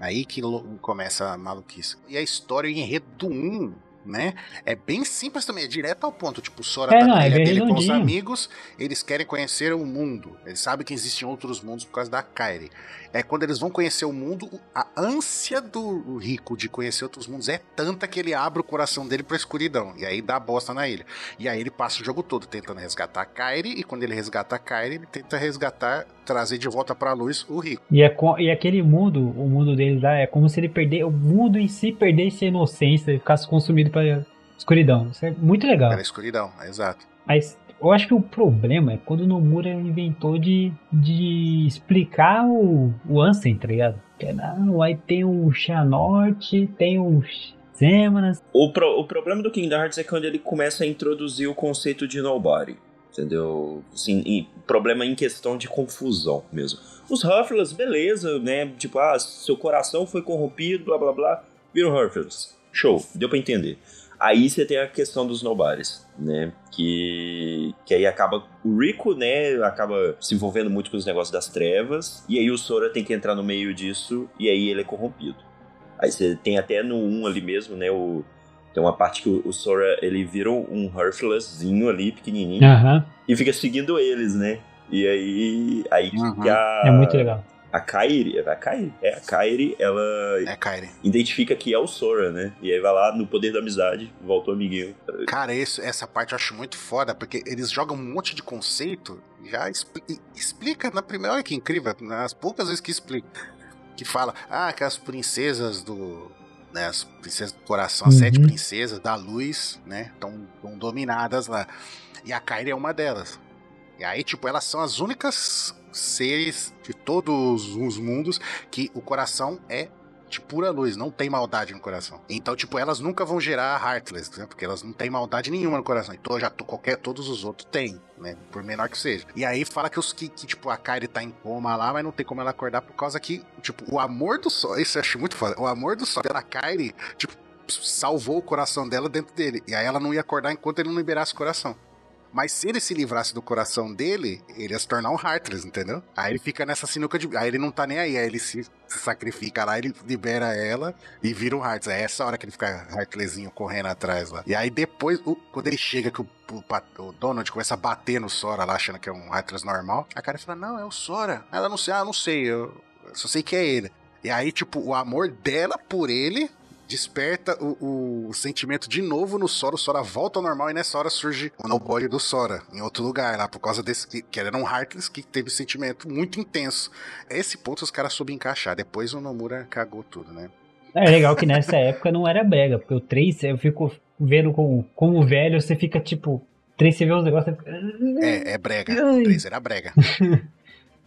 Aí que começa a maluquice. E a história, o enredo do 1, né? É bem simples também, é direto ao ponto. Tipo, o Sora É, tá não, é dele com os amigos, eles querem conhecer o mundo. Eles sabem que existem outros mundos por causa da Kairi. É quando eles vão conhecer o mundo, a ânsia do rico de conhecer outros mundos é tanta que ele abre o coração dele pra escuridão. E aí dá bosta na ilha. E aí ele passa o jogo todo tentando resgatar a Kairi, e quando ele resgata a Kairi, ele tenta resgatar, trazer de volta pra luz o rico. E, é co- e aquele mundo, o mundo deles lá, é como se ele perder, o mundo em si perdesse a inocência e ficasse consumido escuridão. Isso é muito legal. Pela escuridão, exato. Mas eu acho que o problema é quando o Nomura inventou de, de explicar o, o Ansem, tá ligado? Que não, aí tem o Xehanort, tem o Zemanas. O, pro- o problema do Kingdom Hearts é quando ele começa a introduzir o conceito de nobody. Entendeu? Assim, e problema em questão de confusão mesmo. Os Hufflers, beleza, né? Tipo, ah, seu coração foi corrompido, blá blá blá. Viram Hufflers. Show, deu pra entender. Aí você tem a questão dos nobodies, né? Que, que aí acaba. O Rico, né? Acaba se envolvendo muito com os negócios das trevas. E aí o Sora tem que entrar no meio disso. E aí ele é corrompido. Aí você tem até no 1 ali mesmo, né? O, tem uma parte que o, o Sora ele vira um Hearthlesszinho ali, pequenininho. Aham, E fica seguindo eles, né? E aí. Aí Uhum. que a. é muito legal. A Kairi, a Kairi, é, a Kairi, ela É, Kairi. identifica que é o Sora, né? E aí vai lá no poder da amizade, volta o amiguinho. Cara, isso- essa parte eu acho muito foda, porque eles jogam um monte de conceito, já expli- explica na primeira, olha que incrível, nas poucas vezes que explica, que fala, ah, que as princesas do, né, as princesas do coração, as Uhum. sete princesas da luz, né, estão dominadas lá, e a Kairi é uma delas. E aí, tipo, elas são as únicas seres de todos os mundos que o coração é de pura luz, não tem maldade no coração. Então, tipo, elas nunca vão gerar Heartless, né? Porque elas não têm maldade nenhuma no coração. Então, já tô, qualquer, todos os outros têm, né? Por menor que seja. E aí fala que os que, que, tipo, a Kairi tá em coma lá, mas não tem como ela acordar por causa que, tipo, o amor do sol, isso eu acho muito foda. O amor do sol pela Kairi, tipo, salvou o coração dela dentro dele. E aí ela não ia acordar enquanto ele não liberasse o coração. Mas se ele se livrasse do coração dele, ele ia se tornar um Heartless, entendeu? Aí ele fica nessa sinuca de. Aí ele não tá nem aí, aí ele se, sacrifica lá, ele libera ela e vira um Heartless. É essa hora que ele fica Heartlessinho correndo atrás lá. E aí depois, o- quando ele chega, que o, o Donald começa a bater no Sora lá, achando que é um Heartless normal, a cara fala: Não, é o Sora. Ela não sei, ah, não sei, eu só sei que é ele. E aí, tipo, o amor dela por ele desperta o, o sentimento de novo no Sora, o Sora volta ao normal e nessa hora surge o Nobody do Sora, em outro lugar lá, por causa desse, que, era um Heartless que teve sentimento muito intenso. Esse ponto os caras soube encaixar, depois o Nomura cagou tudo, né? É legal que nessa *laughs* época não era brega, porque o 3 eu fico vendo como, como velho, você fica tipo. 3 você vê uns negócios. fica- É, é brega. *laughs* O 3 era brega. *laughs*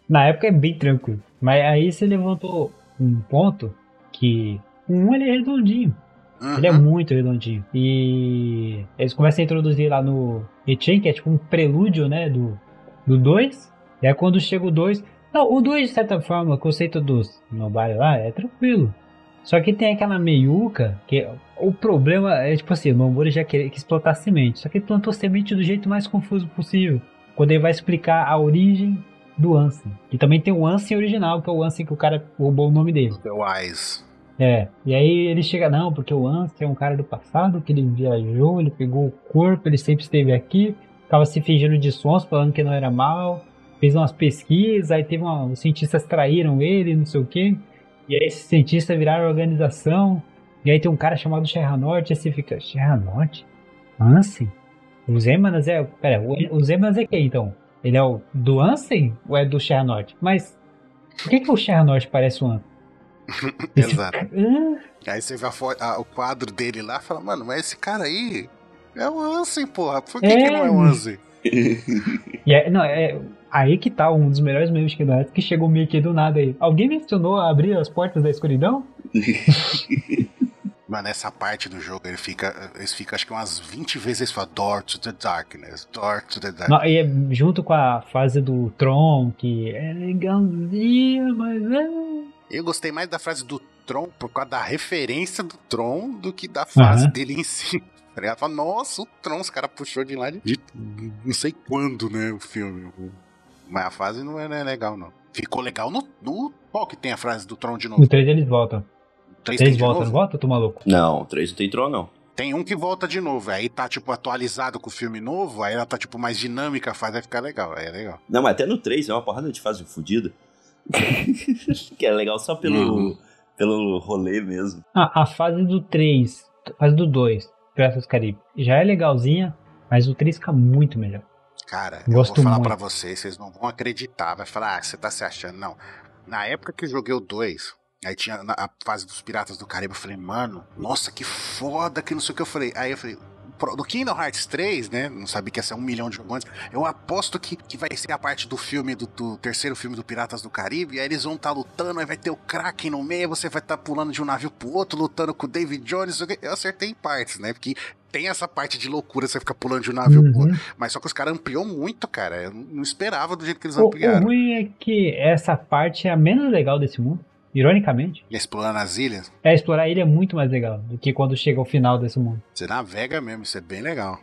Na época é bem tranquilo. Mas aí você levantou um ponto que. O 1 ele é redondinho. Ele é Uhum. muito redondinho. E eles começam a introduzir lá no Echen, que é tipo um prelúdio, né, do, do 2. E aí quando chega o 2... Não, o 2, de certa forma, o conceito dos Nobody lá é tranquilo. Só que tem aquela meiuca, que o problema é tipo assim, o Nomura já queria que explotar semente. Só que ele plantou semente do jeito mais confuso possível. Quando ele vai explicar a origem do Ansem. E também tem o Ansem original, que é o Ansem que o cara roubou o nome dele. The Wise. É, e aí ele chega, não, porque o Ansem é um cara do passado, que ele viajou, ele pegou o corpo, ele sempre esteve aqui, ficava se fingindo de sons, falando que não era mal, fez umas pesquisas, aí teve uma, os cientistas traíram ele, não sei o quê, e aí esses cientistas viraram organização, e aí tem um cara chamado Sherranort, aí você fica, Sherranort? Ansem? O Zemanas é, pera, o, Zemanas é quem então? Ele é o do Ansem ou é do Sherranort? Mas, por que que o Sherranort parece o Ansem? *laughs* Exato. Ah, Aí você vê a a- o quadro dele lá e fala, mano, mas esse cara aí é o Ansem, porra. Por que, É. que não é o Ansem? *laughs* E é, não, é aí que tá um dos melhores memes que nós que chegou meio que do nada aí. Alguém mencionou abrir as portas da escuridão? *laughs* Mano, essa parte do jogo, ele fica, eles ficam acho que umas 20 vezes eles falam Door to the Darkness, Door to the Darkness. Não, e é junto com a fase do Tron, que é legalzinha, mas é. Eu gostei mais da frase do Tron por causa da referência do Tron do que da fase Aham. dele em si. *laughs* Tá ligado? Fala, Nossa, o Tron, os caras puxou de lá de, de não sei quando, né, o filme. Mas a fase não é, não é legal, não. Ficou legal no, no... Qual que tem a frase do Tron de novo? No 3 eles voltam. Três tem Eles de voltam, não volta, tu maluco? Não, 3 não tem Tron, não. Tem um que volta de novo. Aí tá, tipo, atualizado com o filme novo. Aí ela tá, tipo, mais dinâmica, faz vai ficar legal. Aí é legal. Não, mas até no 3 é uma porrada de fase fodida. *laughs* que é legal só pelo, Uhum. pelo rolê mesmo. Ah, a fase do 3, a fase do 2, Piratas do Caribe, já é legalzinha, mas o 3 fica muito melhor. Cara, Gosto eu vou falar muito. pra vocês, vocês não vão acreditar. Vai falar, ah, você tá se achando. Não. Na época que eu joguei o 2, aí tinha na- a fase dos Piratas do Caribe, eu falei, mano, nossa, que foda, que não sei o que eu falei. Aí eu falei, do Kingdom Hearts 3, né? Não sabia que ia ser um milhão de jogadores. Eu aposto que, que vai ser a parte do filme, do, do terceiro filme do Piratas do Caribe. E aí eles vão estar lutando, aí vai ter o Kraken no meio, você vai estar pulando de um navio pro outro, lutando com o David Jones. o. Eu acertei em partes, né? Porque tem essa parte de loucura, você fica pulando de um navio pro outro. Uhum. Mas só que os caras ampliou muito, cara. Eu não esperava do jeito que eles O, o ampliaram. ruim é que essa parte é a menos legal desse mundo, ironicamente. E explorando as ilhas, É, explorar ele é muito mais legal do que quando chega ao final desse mundo. você navega mesmo, isso é bem legal.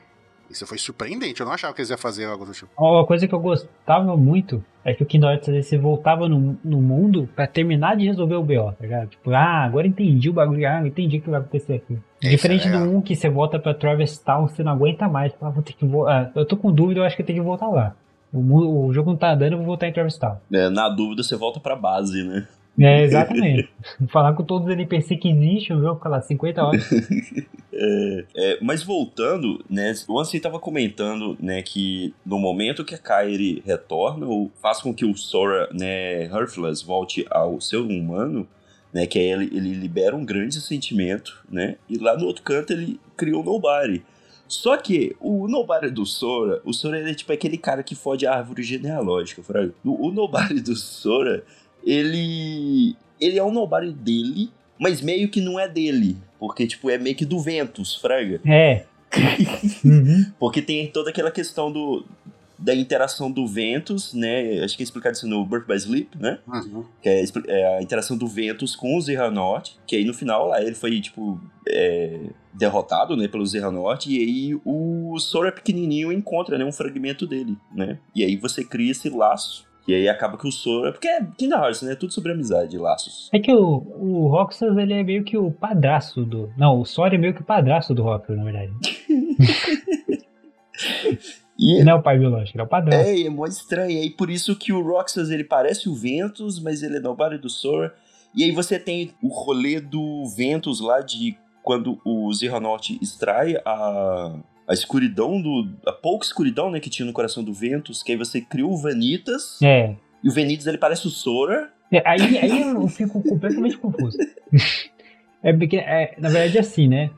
Isso foi surpreendente, eu não achava que eles iam fazer algo do tipo. Uma coisa que eu gostava muito é que o Kingdom Hearts você voltava no, no mundo pra terminar de resolver o BO, tá ligado? Tipo, ah, agora entendi o bagulho, ah, entendi o que vai acontecer aqui. Isso Diferente é do legal. 1 que você volta pra Traverse Town, você não aguenta mais. Fala, vou ter que vo- ah, eu tô com dúvida, eu acho que eu tenho que voltar lá. O, o jogo não tá andando, eu vou voltar em Traverse Town. É, na dúvida, você volta pra base, né? É, exatamente. *laughs* Falar com todos os NPC que existem, o jogo fica lá 50 horas. *laughs* É, é, mas voltando, né? O Ansem tava comentando, né, que no momento que a Kairi retorna, ou faz com que o Sora, né, Heartless volte ao ser humano, né, que aí ele, ele libera um grande sentimento, né, e lá no outro canto ele criou o Nobody. Só que o Nobody do Sora, o Sora ele é tipo aquele cara que fode a árvore genealógica, fraga. O, Nobody do Sora, ele ele é um Nobody dele, mas meio que não é dele, porque tipo é meio que do Ventus, fraga. É. *laughs* Uhum. Porque tem toda aquela questão do da interação do Ventus, né? Acho que é explicado isso no Birth by Sleep, né? Uhum. Que é, é a interação do Ventus com o Zerranort, que aí no final lá ele foi, tipo, é, derrotado, né, pelo Zerranort, e aí o Sora pequenininho encontra, né, um fragmento dele, né? E aí você cria esse laço, e aí acaba que o Sora... Porque é Kingdom Hearts, né? Tudo sobre amizade, laços. É que o, o Roxas, ele é meio que o padraço do... Não, o Sora é meio que o padrasto do Roxas, na verdade. *laughs* E Não é o pai biológico, ele é o padrasto. É, é mó estranho. E aí por isso que o Roxas ele parece o Ventus, mas ele é nobody do Sora. E aí você tem o rolê do Ventus lá de quando o Zerranote extrai a, a escuridão do. a pouca escuridão né, que tinha no coração do Ventus, que aí você cria o Vanitas. É. E o Vanitas ele parece o Sora. É, Aí, aí eu fico completamente confuso. É porque, é, na verdade, é assim, né?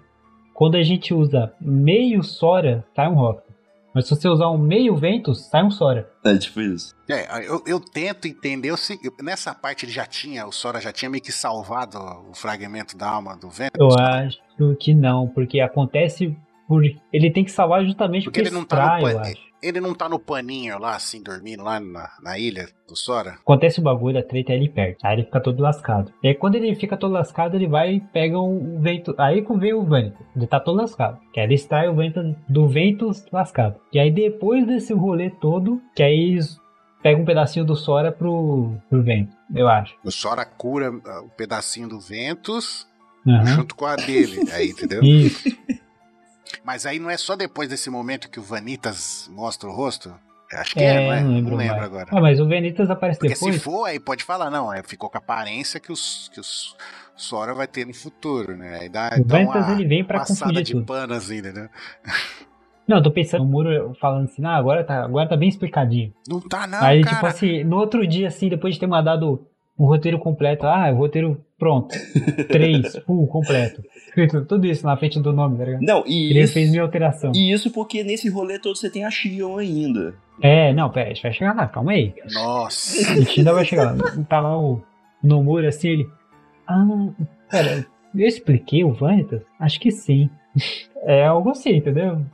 Quando a gente usa meio Sora, sai um Roxas. Mas se você usar um meio Ventus, sai um Sora. É tipo isso. É, eu, eu tento entender o seguinte. Nessa parte ele já tinha, o Sora já tinha meio que salvado o fragmento da alma do vento. Eu acho que não, porque acontece por. Ele tem que salvar justamente Porque porque, ele não tá no extrai, pan-. Ele não tá no paninho lá, assim, dormindo lá na, na ilha do Sora? Acontece o bagulho, a treta é ele perde. Aí ele fica todo lascado. E aí quando ele fica todo lascado, ele vai e pega um vento. Aí que vem o vento. Ele tá todo lascado. Que aí ele extrai o vento do vento lascado. E aí depois desse rolê todo, que aí eles pegam um pedacinho do Sora pro, pro vento. Eu acho. O Sora cura ah, o pedacinho do Ventus Aham. junto com a dele. Aí, entendeu? *laughs* Isso. Mas aí não é só depois desse momento que o Vanitas mostra o rosto? Acho que é, É, não é? não lembro, mais. agora. Ah, mas o Venitas aparece Porque depois. se for, aí pode falar, não, é, ficou com a aparência que os, que os Sora vai ter no futuro, né? Aí dá, O dá uma ele vem pra passada de tudo. pano assim, entendeu? *laughs* Não, eu tô pensando no muro falando assim, ah, agora tá, agora tá bem explicadinho. Não tá não, Aí, cara. tipo assim, no outro dia, assim, depois de ter mandado o roteiro completo, ah, o roteiro pronto. *laughs* Três, full, completo. Escrito tudo isso na frente do nome, tá ligado? Não, e Ele isso, fez minha alteração. e isso porque nesse rolê todo você tem a Shion ainda. É, não, pera, a gente vai chegar lá, calma aí. Nossa. A gente ainda vai chegar lá. Tá lá o Nomura assim, ele. Ah, pera, eu expliquei o Vanitas? Acho que sim. *laughs* É algo assim, entendeu?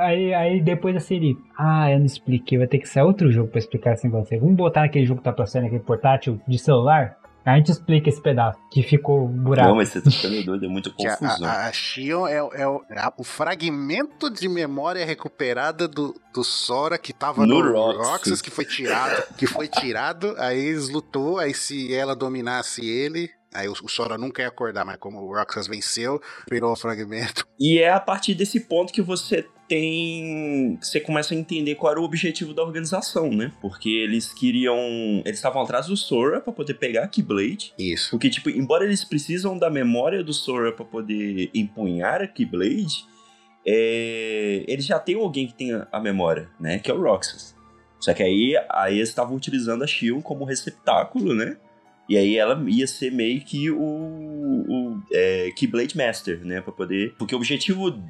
Aí, aí depois assim ele. Ah, eu não expliquei, vai ter que sair outro jogo pra explicar esse negócio aí. Vamos botar aquele jogo que tá pra sair naquele portátil de celular? A gente explica esse pedaço que ficou buraco. Não, mas você tá ficando doido, é muita *laughs* Que a, confusão. a, a Shion é, o- é o, é o fragmento de memória recuperada do, do Sora que tava No no, Roxas. Roxas, que foi tirado. Que foi tirado, aí eles lutou, aí se ela dominasse ele, aí o, o Sora nunca ia acordar, mas como o Roxas venceu, virou o fragmento. *laughs* E é a partir desse ponto que você tem. Você começa a entender qual era o objetivo da organização, né? Porque eles queriam. Eles estavam atrás do Sora pra poder pegar a Keyblade. Isso. Porque, tipo, embora eles precisam da memória do Sora pra poder empunhar a Keyblade, é... eles já têm alguém que tem a- a memória, né? Que é o Roxas. Só que aí, aí eles estavam utilizando a Shion como receptáculo, né? E aí ela ia ser meio que o, o é, Keyblade Master, né? Pra poder... Porque o objetivo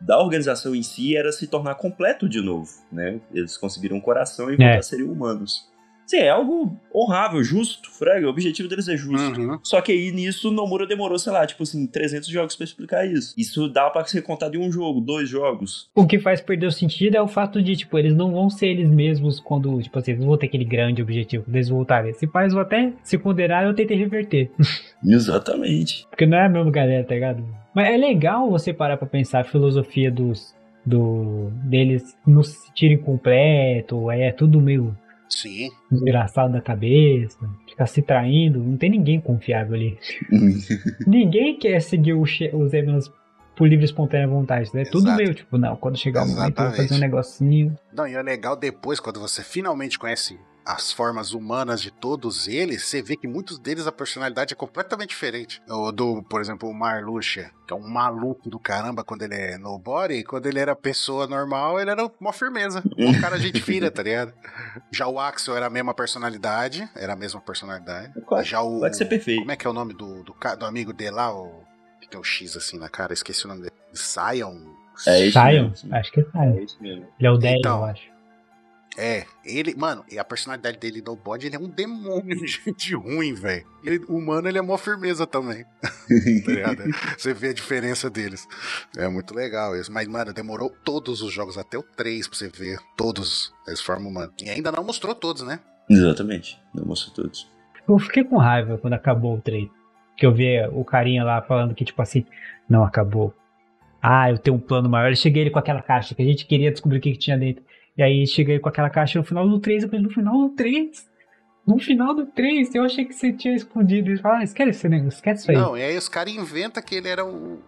da organização em si era se tornar completo de novo, né? Eles conseguiram um coração e voltar É. a serem humanos. Sim, é algo honrável, justo, Frega. O objetivo deles é justo. Uhum. Só que aí nisso Nomura demorou, sei lá, tipo assim, 300 jogos pra explicar isso. Isso dá pra ser contado em um jogo, dois jogos. O que faz perder o sentido é o fato de, tipo, eles não vão ser eles mesmos quando, tipo assim, eles não vão ter aquele grande objetivo deles voltarem. Se faz, vão até se condenar, eu tentei reverter. *laughs* Exatamente. Porque não é a mesma galera, tá ligado? Mas é legal você parar pra pensar a filosofia dos. Do, deles não se tirem completo, é tudo meio Sim. desgraçado da cabeça, ficar se traindo, não tem ninguém confiável ali. *laughs* ninguém quer seguir os eventos por livre e espontânea vontade, né? Tudo Exato. meio tipo, não, quando chegar o momento eu vou fazer um negocinho. Não, e é legal depois, quando você finalmente conhece as formas humanas de todos eles, você vê que muitos deles a personalidade é completamente diferente. O do, por exemplo, o Marluxia, que é um maluco do caramba quando ele é nobody, quando ele era pessoa normal, ele era uma firmeza. Um *laughs* cara gente fina, tá ligado? Já o Axel era a mesma personalidade, era a mesma personalidade. Pode- Já o. Pode ser perfeito. Como é que é o nome do, do, do amigo dele lá? O, que tem o X assim na cara, esqueci o nome dele. Sion. É isso Sion? mesmo. Acho que é Sion. É isso mesmo. Ele é o 10, Então. eu acho. É, ele, mano, e a personalidade dele no bode, ele é um demônio de *laughs* gente ruim, velho. Ele- O humano, ele é mó firmeza também. *laughs* tá ligado? Você vê a diferença deles. É muito legal isso. Mas, mano, demorou todos os jogos, até o 3 pra você ver. Todos eles formam humano. E ainda não mostrou todos, né? Exatamente. Não mostrou todos. Eu fiquei com raiva quando acabou o trailer. Que eu vi o carinha lá falando que, tipo assim, não acabou. Ah, eu tenho um plano maior. Eu cheguei ele com aquela caixa que a gente queria descobrir o que, que tinha dentro. E aí cheguei com aquela caixa no final do 3. Eu falei, no final do 3? No final do 3? Eu achei que você tinha escondido. Ele falou, ah, esquece esse negócio, esquece isso aí. Não, e aí os caras inventam que ele era o,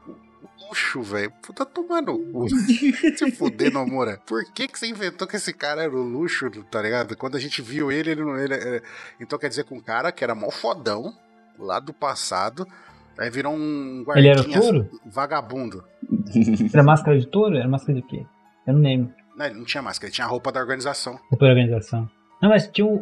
luxo, velho. Puta, tomando o *laughs* Se fuder, Nomura. Por que que você inventou que esse cara era o luxo, tá ligado? Quando a gente viu ele, ele não... Ele, é- Então quer dizer que um cara que era mó fodão, lá do passado, aí virou um Ele era guardinha touro? vagabundo. Era máscara de touro? Era máscara de quê? Eu não lembro. Não, ele não tinha máscara, ele tinha a roupa da organização. Depois da organização. Não, mas tinha o.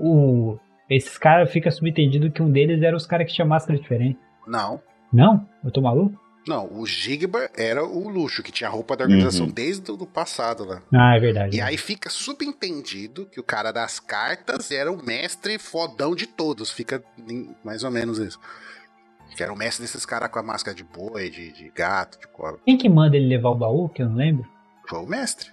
o- esses caras fica subentendido que um deles era os caras que tinha máscara diferente. Não. Não? Eu tô maluco? Não, o Gigba era o luxo, que tinha a roupa da organização Uhum. desde o do passado lá. Ah, é verdade. E aí fica subentendido que o cara das cartas era o mestre fodão de todos. Fica mais ou menos isso. Que era o mestre desses caras com a máscara de boi, de, de gato, de cobra. Quem que manda ele levar o baú, que eu não lembro? Foi o mestre.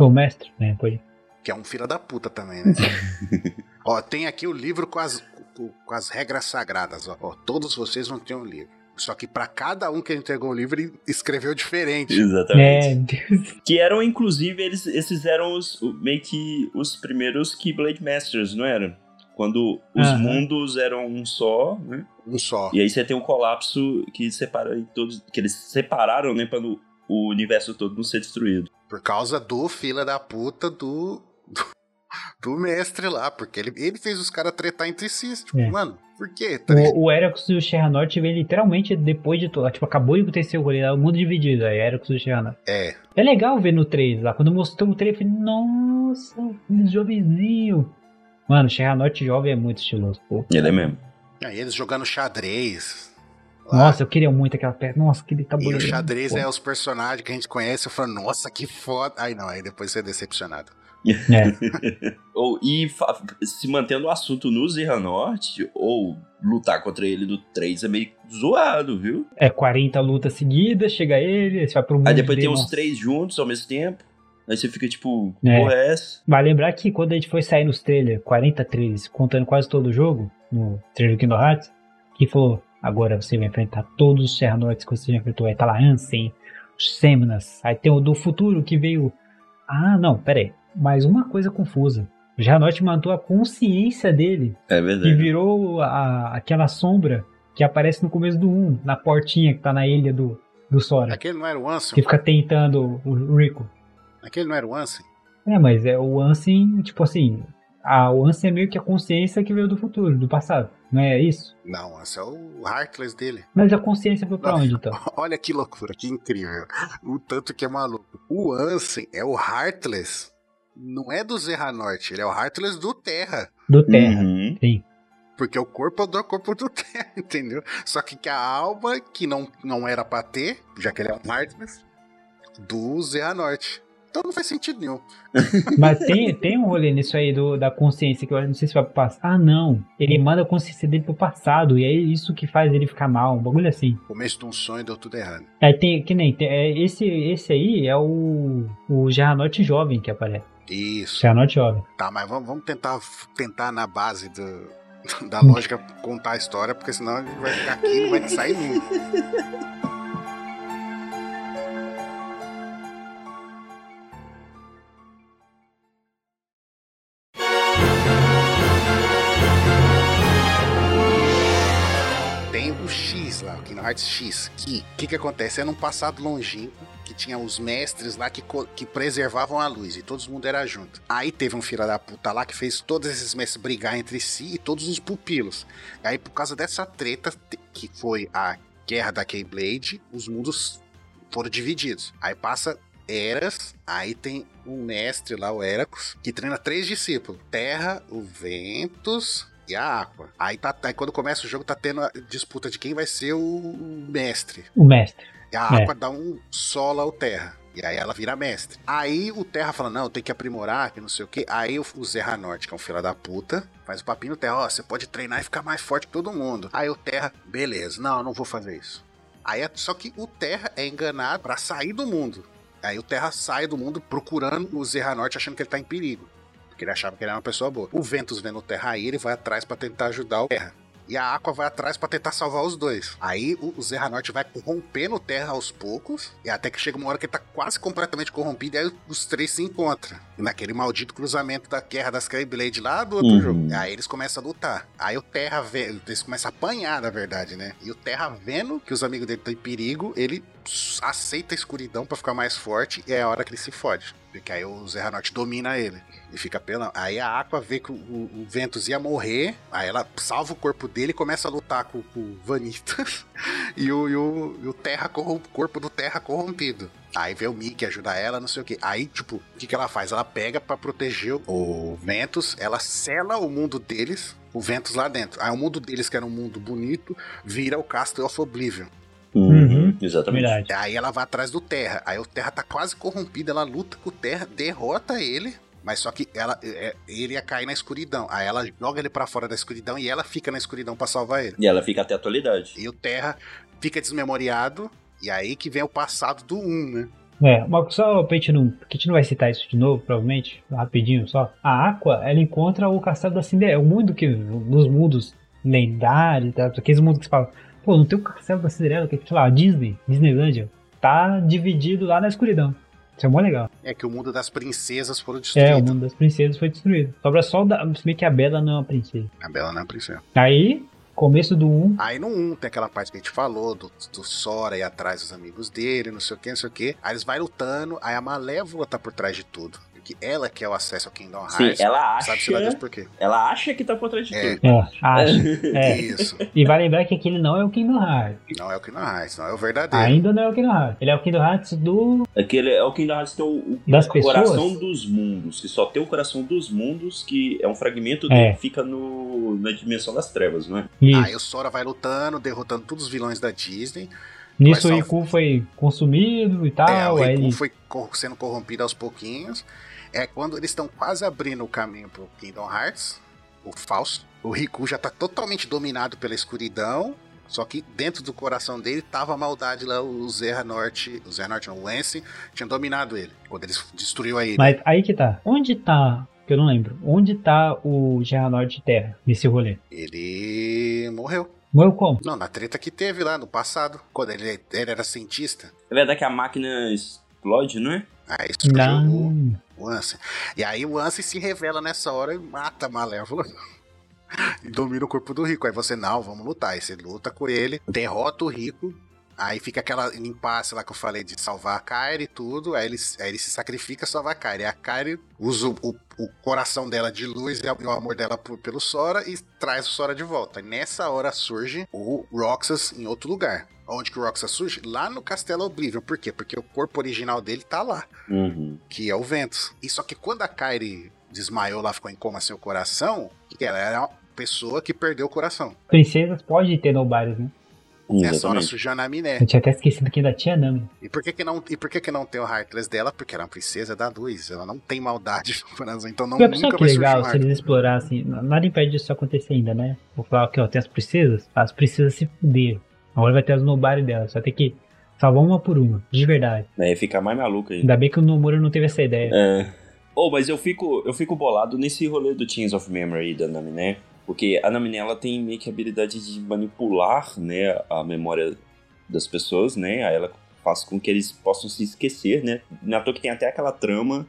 Foi o mestre, né? Pode. Que é um filho da puta também, né? *laughs* ó, tem aqui o livro com as, com, com as regras sagradas. Ó. Ó, todos vocês vão ter um livro. Só que pra cada um que entregou o livro, ele escreveu diferente. Exatamente. É. Que eram, inclusive, eles, esses eram os, meio que os primeiros Keyblade Masters, não eram? Quando os Aham. mundos eram um só, né? Um só. E aí você tem um colapso que separa todos. Que eles separaram, né? Pra no- o universo todo não ser destruído. Por causa do fila da puta do. do, do mestre lá. Porque ele, ele fez os caras tretar entre si. Tipo, É. mano, por quê? Tá? O, o e o Sherranort vem literalmente depois de tudo. Tipo, acabou de acontecer o rolê lá, o mundo dividido. Aí Erax e o Sherranort. É. É legal ver no 3 lá. Quando mostrou o 3, eu falei, nossa, eles jovenzinho. Mano, o Sherranort jovem é muito estiloso, pô. Ele é mesmo. Aí eles jogando xadrez. Nossa, eu queria muito aquela peça. Nossa, aquele E tabuleiro. o xadrez é os personagens que a gente conhece. Eu falo, nossa, que foda. Aí não, aí depois você é decepcionado. É. *laughs* Ou, e se mantendo o assunto no Zerranort, ou lutar contra ele no 3 é meio zoado, viu? É 40 lutas seguidas, chega ele, você vai pro mundo. Aí depois tem dele, os nossa. três juntos ao mesmo tempo. Aí você fica tipo, É. porra é essa? Vai lembrar que quando a gente foi sair nos trailers, 40 trailers, contando quase todo o jogo, no trailer do Kingdom Hearts, que falou, agora você vai enfrentar todos os Serranortes que você já enfrentou. Aí tá lá Ansem, os Semnas, aí tem o do futuro que veio... Ah, não, pera aí. Mais uma coisa confusa. O Serranorte matou a consciência dele, É que verdade. virou a, aquela sombra que aparece no começo do 1, na portinha que tá na ilha do, do Sora. Aquele não era o Ansem? Que fica tentando o Rico. Aquele não era o Ansem? É, mas é o Ansem, tipo assim, a, o Ansem é meio que a consciência que veio do futuro, do passado, não é isso? Não, Ansem é o Heartless dele. Mas a consciência foi pra Não. *laughs* onde então? Olha que loucura, que incrível. O tanto que é maluco. O Ansem é o Heartless. Não é do Zerranorte, ele é o Heartless do Terra. Do Terra. Uhum. Sim. Porque o corpo é do corpo do *laughs* Terra, entendeu? Só que, que a alma, que não, não era pra ter, já que ele é um Heartless, do Zerranorte. Então não faz sentido nenhum. Mas tem, tem um rolê nisso aí do, da consciência que eu não sei se vai pro passado. Ah, não. Ele manda a consciência dele pro passado. E é isso que faz ele ficar mal. Um bagulho assim. Começo de um sonho deu tudo errado. Aí tem, que nem, tem, é, esse, esse aí é o, o Gerranote jovem que aparece. Isso. Gerranote jovem. Tá, mas vamos, vamos tentar, tentar na base do, *laughs* da lógica contar a história, porque senão a gente vai ficar aqui e não vai sair nunca. *laughs* Lá, o Kingdom Hearts X, que o que, que acontece? É num passado longínquo que tinha os mestres lá que, que preservavam a luz e todo mundo era junto. Aí teve um filho da puta lá que fez todos esses mestres brigar entre si e todos os pupilos. Aí por causa dessa treta, que foi a guerra da Keyblade, os mundos foram divididos. Aí passa Eras, aí tem um mestre lá, o Heracles, que treina três discípulos: Terra, o Ventus e a Aqua. Aí, tá, aí quando começa o jogo, tá tendo a disputa de quem vai ser o mestre. O mestre. E a É. Aqua dá um solo ao Terra. E aí ela vira mestre. Aí o Terra fala, não, tem que aprimorar, que não sei o quê. Aí o, Zerra Norte, que é um filho da puta, faz o papinho no Terra, ó, você pode treinar e ficar mais forte que todo mundo. Aí o Terra, beleza, não, eu não vou fazer isso. Aí é só que o Terra é enganado pra sair do mundo. Aí o Terra sai do mundo procurando o Zerra Norte, achando que ele tá em perigo. Porque ele achava que ele era uma pessoa boa. O Ventus vendo o Terra aí, ele vai atrás pra tentar ajudar o Terra. E a Aqua vai atrás pra tentar salvar os dois. Aí o, o Zerra Norte vai corrompendo o Terra aos poucos. E até que chega uma hora que ele tá quase completamente corrompido. E aí os três se encontram. Naquele maldito cruzamento da Guerra das Keyblade lá do outro Uhum. jogo. E aí eles começam a lutar. Aí o Terra vê. Eles começam a apanhar, na verdade, né? E o Terra vendo que os amigos dele estão em perigo, ele aceita a escuridão pra ficar mais forte. E é a hora que ele se fode. Porque aí o Zerra Norte domina ele. E fica pelão. Aí a Aqua vê que o, o- o Ventus ia morrer. Aí ela salva o corpo dele e começa a lutar com, com o Vanitas. *laughs* e, o, e, o, e o Terra corpo do Terra corrompido. Aí vê o Mickey ajudar ela, não sei o que. Aí, tipo, o que, que ela faz? Ela pega pra proteger o Ventus, ela sela o mundo deles, o Ventus lá dentro. Aí o mundo deles, que era um mundo bonito, vira o Castle of Oblivion. Uhum. Exatamente. Verdade. Aí ela vai atrás do Terra. Aí o Terra tá quase corrompido, ela luta com o Terra, derrota ele. Mas só que ela, é, ele ia cair na escuridão. Aí ela joga ele pra fora da escuridão e ela fica na escuridão pra salvar ele. E ela fica até a atualidade. E o Terra fica desmemoriado. E aí que vem o passado do 1, né? É, mas só pra gente não. Porque a gente não vai citar isso de novo, provavelmente, rapidinho só. A Aqua, ela encontra o castelo da Cinderela. O mundo que. Dos mundos lendários, tá? aqueles mundos que você fala, pô, não tem o castelo da Cinderela, que é, sei lá, a Disney, Disneylandia. Tá dividido lá na escuridão. Isso é mó legal. É que o mundo das princesas foram É, o destruído. mundo das princesas foi destruído. Sobra só o da. Se bem que a Bela não é uma princesa. A Bela não é princesa. Aí, começo do 1. Aí no 1 tem aquela parte que a gente falou, do, do Sora ir atrás dos amigos dele, não sei o que, não sei o que. Aí eles vai lutando, aí a Malévola tá por trás de tudo. Porque ela quer o acesso ao Kingdom Sim, Hearts. ela acha. Sabe-se lá Deus por quê. Ela acha que tá por trás de É. tudo. É, acho. É. Isso. E vai lembrar que aquele não é o Kingdom Hearts. Não é o Kingdom Hearts, não é o verdadeiro. Ainda não é o Kingdom Hearts. Ele é o Kingdom Hearts do. Aquele é o Kingdom Hearts tem o, o Das pessoas? coração dos mundos, que só tem o coração dos mundos, que é um fragmento É. dele que fica no, na dimensão das trevas, não é? Isso. Aí o Sora vai lutando, derrotando todos os vilões da Disney. Nisso o Riku foi consumido e tal. é, o aí Riku ele- foi sendo corrompido aos pouquinhos. É quando eles estão quase abrindo o caminho pro Kingdom Hearts, o Fausto. O Riku já tá totalmente dominado pela escuridão. Só que dentro do coração dele tava a maldade lá, o Zerra Norte, o Zerra Norte não, o Lance, tinha dominado ele. Quando eles destruiu a ilha. Mas aí que tá. Onde tá. Que eu não lembro. Onde tá o Gerranor de Terra nesse rolê? Ele morreu. Morreu como? Não, na treta que teve lá no passado, quando ele, ele era cientista. É verdade que a máquina explode, não é? Aí surgiu Não. O Ansem. E aí o Ansem se revela nessa hora e mata a Malévola. E *laughs* domina o corpo do Rico. Aí você, não, vamos lutar. Aí você luta com ele, derrota o Rico. Aí fica aquela impasse lá que eu falei de salvar a Kairi e tudo. Aí ele, aí ele se sacrifica salvar a. Aí a Kairi usa o, o- o coração dela de luz e o amor dela por- pelo Sora e traz o Sora de volta. Nessa hora surge o Roxas em outro lugar. Onde que o Roxas surge? Lá no Castelo Oblivion. Por quê? Porque o corpo original dele tá lá Uhum. que é o Ventus. E só que quando a Kairi desmaiou lá, ficou em coma sem o coração, ela era uma pessoa que perdeu o coração. Princesas pode ter nobares, né? Nessa hora surgiu a Naminé. Eu tinha até esquecido que ainda tinha Nami. E por que que não, e por que que não tem o Heartless dela? Porque ela é uma princesa da luz, ela não tem maldade *laughs* no coração, então não, Não, nunca só que vai um legal se eles explorassem. Nada impede disso acontecer ainda, né? Vou falar que ó, tem as princesas, as princesas se fuderam. Agora vai ter as nobares delas. Só tem que salvar uma por uma, de verdade. Aí fica mais maluco aí. Ainda bem que o Nomura não teve essa ideia. É. Oh, mas eu fico, eu fico bolado nesse rolê do Teens of Memory da Naminé. Porque a Naminé ela tem meio que a habilidade de manipular né, a memória das pessoas, né? Aí ela faz com que eles possam se esquecer, né? Na toa que tem até aquela trama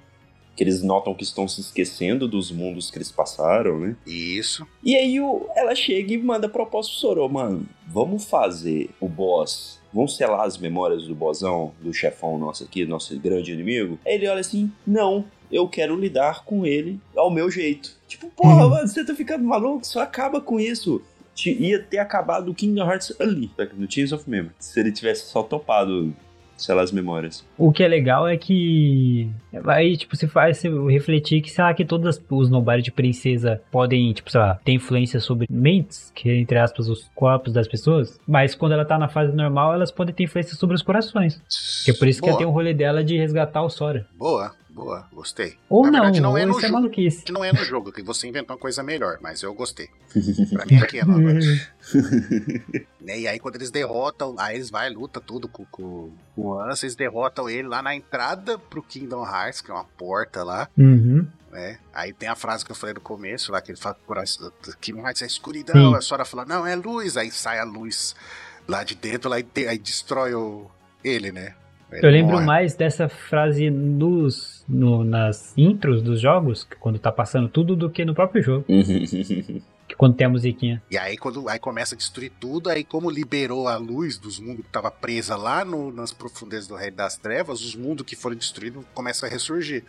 que eles notam que estão se esquecendo dos mundos que eles passaram, né? Isso. E aí o, ela chega e manda proposta pro Soro, mano, vamos fazer o boss, vamos selar as memórias do bossão, do chefão nosso aqui, nosso grande inimigo? Aí ele olha assim, não, eu quero lidar com ele ao meu jeito. Tipo, porra, Uhum. mano, você tá ficando maluco? Só acaba com isso. Ia ter acabado o Kingdom Hearts ali, tá? no Tears of Memory. Se ele tivesse só topado selar as memórias. O que é legal é que aí, tipo, você faz você refletir que, sei lá, que todas os nobody de princesa podem, tipo, sei lá, ter influência sobre mentes, que é, entre aspas, os corpos das pessoas, mas quando ela tá na fase normal, elas podem ter influência sobre os corações. Que é por isso boa, que tem o rolê dela de resgatar o Sora. Boa, boa, gostei. Ou Na não, verdade, não ou é no isso é jogo. maluquice. Que não é no jogo, que você inventou uma coisa melhor, mas eu gostei. *laughs* Pra mim aqui é nova. *laughs* Né, E aí quando eles derrotam, aí eles vai, luta tudo com, com, com o Ansem, eles derrotam ele lá na entrada pro Kingdom Hearts, que é uma porta lá, Uhum. né? Aí tem a frase que eu falei no começo, lá que ele fala que Kingdom Hearts é escuridão, Sim. a Sora fala, não, é luz, aí sai a luz lá de dentro, lá, e aí destrói o, ele, né? Ele Eu lembro morre. mais dessa frase nos, no- nas intros dos jogos, que quando tá passando tudo, do que no próprio jogo. *laughs* Que quando tem a musiquinha. E aí quando aí começa a destruir tudo, aí como liberou a luz dos mundos que tava presa lá no- nas profundezas do Rei das Trevas, os mundos que foram destruídos começam a ressurgir.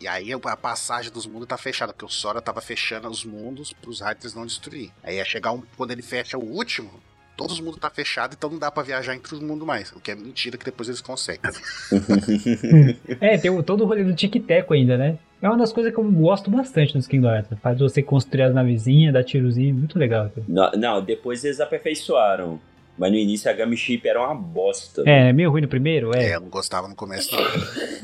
E aí a passagem dos mundos tá fechada, porque o Sora tava fechando os mundos pros Riders não destruir. Aí ia chegar um quando ele fecha o último, todos os mundos tá fechado, então não dá pra viajar entre os mundos mais, o que é mentira que depois eles conseguem. *laughs* É, tem o- todo o rolê do tic-teco ainda, né? É uma das coisas que eu gosto bastante nos Kingdom Hearts. Faz você construir as navezinhas, dar tirozinho, muito legal. cara. não, não, depois eles aperfeiçoaram. Mas no início a Gami Chip era uma bosta. É, é meio ruim no primeiro? É, É. eu não gostava no começo não.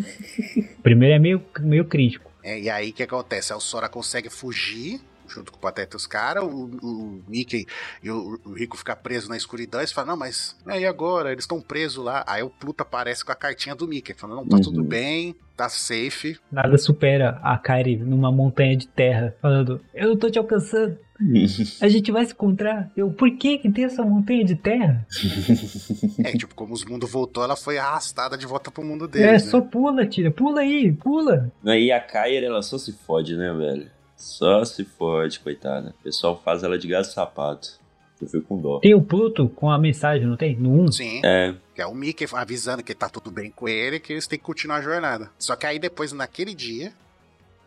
*laughs* Primeiro é meio, meio crítico. É, e aí o que acontece? O Sora consegue fugir junto com o Pateta e os caras, o, o Mickey e o, o Rico ficar preso na escuridão, eles falam, não, mas e aí agora? Eles estão presos lá. Aí o Pluto aparece com a cartinha do Mickey, falando, não, tá Uhum. tudo bem, tá safe. Nada supera a Kairi numa montanha de terra, falando: Eu tô te alcançando, *laughs* a gente vai se encontrar. Eu, por que que tem essa montanha de terra? É, tipo, como os mundos voltou, ela foi arrastada de volta pro mundo é, deles, né? só pula, tira, pula aí, pula. E a Kair, ela só se fode, né, velho? Só se fode, coitada. O pessoal faz ela de gato e sapato. Eu fico com dó. Tem o Pluto com a mensagem, não tem? No 1. Sim, É, que é o Mickey avisando que tá tudo bem com ele, que eles têm que continuar a jornada. Só que aí depois, naquele dia,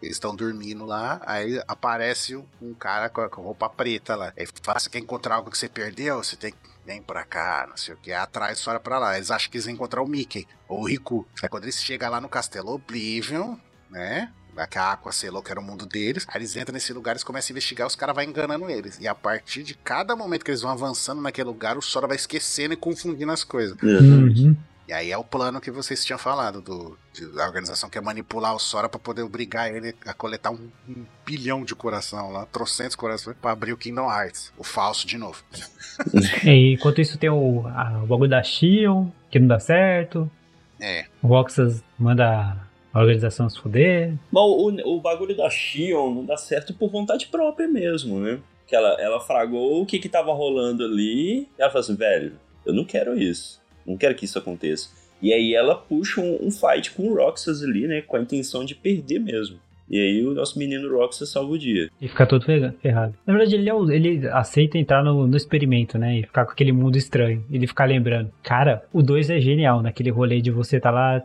eles estão dormindo lá, aí aparece um- um cara com roupa preta lá. Aí fala, você quer encontrar algo que você perdeu? Você tem que vir pra cá, não sei o que. Atrás, só pra lá. Eles acham que eles vão encontrar o Mickey, ou o Riku. Aí quando eles chegam lá no Castelo Oblivion, né? Que a Aqua selou que era o mundo deles. Aí eles entram nesse lugar, eles começam a investigar, os caras vão enganando eles. E a partir de cada momento que eles vão avançando naquele lugar, o Sora vai esquecendo e confundindo as coisas. Uhum. E aí é o plano que vocês tinham falado, do, de- da organização que é manipular o Sora pra poder obrigar ele a coletar um, um bilhão de coração lá, trocentos corações, pra abrir o Kingdom Hearts. O falso de novo. *laughs* E enquanto isso tem o, a- o bagulho da Shion, que não dá certo. É. O Roxas manda a organização se fuder. Bom, o, o bagulho da Shion não dá certo por vontade própria mesmo, né? Que ela, ela fragou o que que tava rolando ali. E ela falou assim, velho, eu não quero isso. Não quero que isso aconteça. E aí ela puxa um, um fight com o Roxas ali, né? Com a intenção de perder mesmo. E aí o nosso menino Roxas salva o dia. E fica todo fe- ferrado. Na verdade, ele, é o- ele aceita entrar no, no experimento, né? E ficar com aquele mundo estranho. Ele ficar lembrando. Cara, o 2 é genial naquele rolê de você tá lá,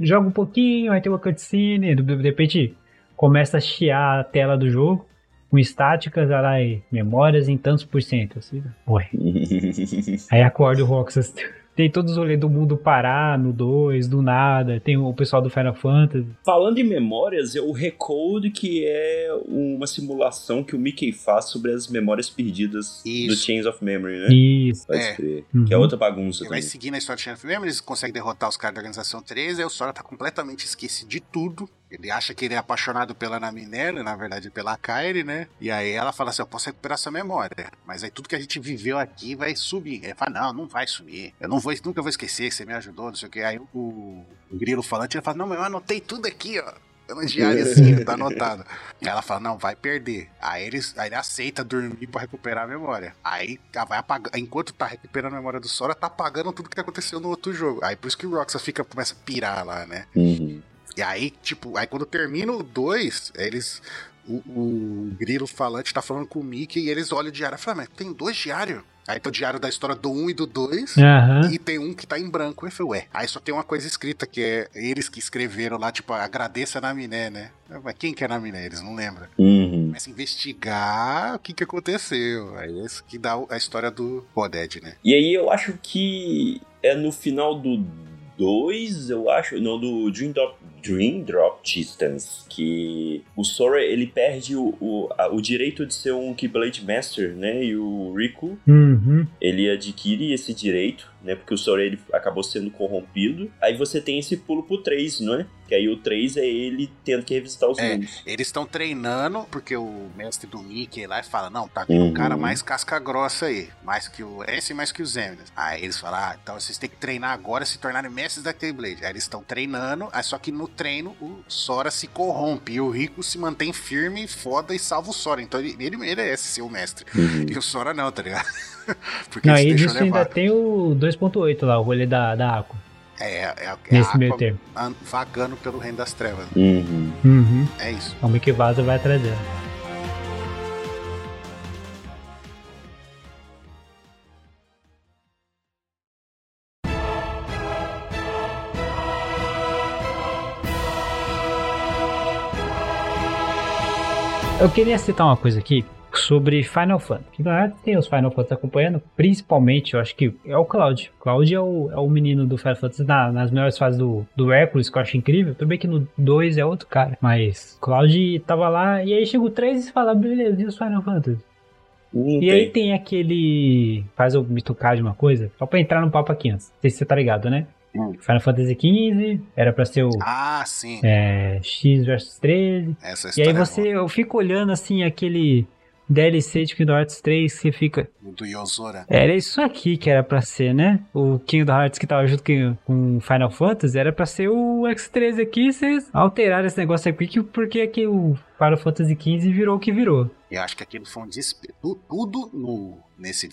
joga um pouquinho, aí tem uma cutscene, de de repente começa a chiar a tela do jogo. Com estáticas, lá, e memórias em tantos por cento. Assim, ué. *laughs* Aí acorda o Roxas. Tem todos os rolês do mundo parar no 2, do nada. Tem o pessoal do Final Fantasy. Falando em memórias, é o Recode, que é uma simulação que o Mickey faz sobre as memórias perdidas do Isso. Chains of Memory, né? Isso. Pode É. crer. Uhum. Que é outra bagunça Ele vai também. seguindo a história de Sheriff mesmo, eles conseguem derrotar os caras da Organização 13, aí o Sora tá completamente esquecido de tudo. Ele acha que ele é apaixonado pela Naminé, na verdade pela Kairi, né? E aí ela fala assim, eu posso recuperar essa memória, mas aí tudo que a gente viveu aqui vai sumir. Ele fala, não, não vai sumir. Eu não vou, nunca vou esquecer que você me ajudou, não sei o que. Aí o, o grilo falante, ele fala, não, mas eu anotei tudo aqui, ó. É um diáriozinho, tá anotado. *laughs* Ela fala, não, vai perder. Aí, eles, aí ele aceita dormir pra recuperar a memória. Aí ela vai apagar. Enquanto tá recuperando a memória do Sora, tá apagando tudo que aconteceu no outro jogo. Aí por isso que o Roxa fica, começa a pirar lá, né? Uhum. E aí, tipo, aí quando termina o 2, eles. O, o grilo falante tá falando com o Mickey e eles olham o diário e falam, mas tem dois diários. Aí tem o diário da história do 1 um e do 2. Aham. E tem um que tá em branco. Eu falei, ué. Aí só tem uma coisa escrita que é eles que escreveram lá, tipo, agradeça a Naminé, né? Mas quem que é Naminé? Eles não lembram. Uhum. Começa a investigar o que que aconteceu. Aí é isso que dá a história do Poded, né? E aí eu acho que é no final do 2, eu acho, não, do Dream Drop, Dream Drop Distance, que o Sora, ele perde o, o, a- o direito de ser um Keyblade Master, né, e o Riku, Uhum. ele adquire esse direito, né, porque o Sora, ele acabou sendo corrompido, aí você tem esse pulo pro 3, não é? Que aí o 3 é ele tendo que revisitar os É, mundos. Eles estão treinando, porque o mestre do Mickey lá fala: Não, tá um Uhum. cara mais casca grossa aí. Mais que o S e mais que o Zeminas. Aí eles falam: Ah, então vocês têm que treinar agora e se tornarem mestres da Keyblade. Aí eles estão treinando, aí só que no treino o Sora se corrompe e o Rico se mantém firme, foda e salva o Sora. Então ele, ele merece ser o mestre. Uhum. E o Sora não, tá ligado? *laughs* Porque Não, ele se deixou ainda tem o 2.8 lá, o rolê da, da Aqua. É, é, é a Nesse meio Aqua termo. an- vagando pelo reino das trevas. Uhum. Uhum. É isso. O Mickey vaza vai atrás dela. Eu queria citar uma coisa aqui sobre Final Fantasy. Verdade tem os Final Fantasy acompanhando, principalmente, eu acho que é o Cloud. Cloud é o, é o menino do Final Fantasy na- nas melhores fases do, do Hércules, que eu acho incrível. Tudo bem que no 2 é outro cara, mas Cloud tava lá, e aí chega o 3 e fala, beleza, e os Final Fantasy? Não E aí tem. tem aquele. Faz eu me tocar de uma coisa, só pra entrar no papo aqui antes. Não sei se você tá ligado, né? Hum. Final Fantasy XV era pra ser o Ah, sim. é, X versus 13. Essa E história aí é você, eu fico olhando assim aquele DLC de Kingdom Hearts 3 que você fica. do Yozora. Era isso aqui que era pra ser, né? O Kingdom Hearts que tava junto com- Final Fantasy era pra ser o X13 aqui. Vocês alteraram esse negócio aqui que- porque aqui o Final Fantasy XV virou o que virou. Eu acho que aquilo foi um despe... tu- Tudo no, nesse,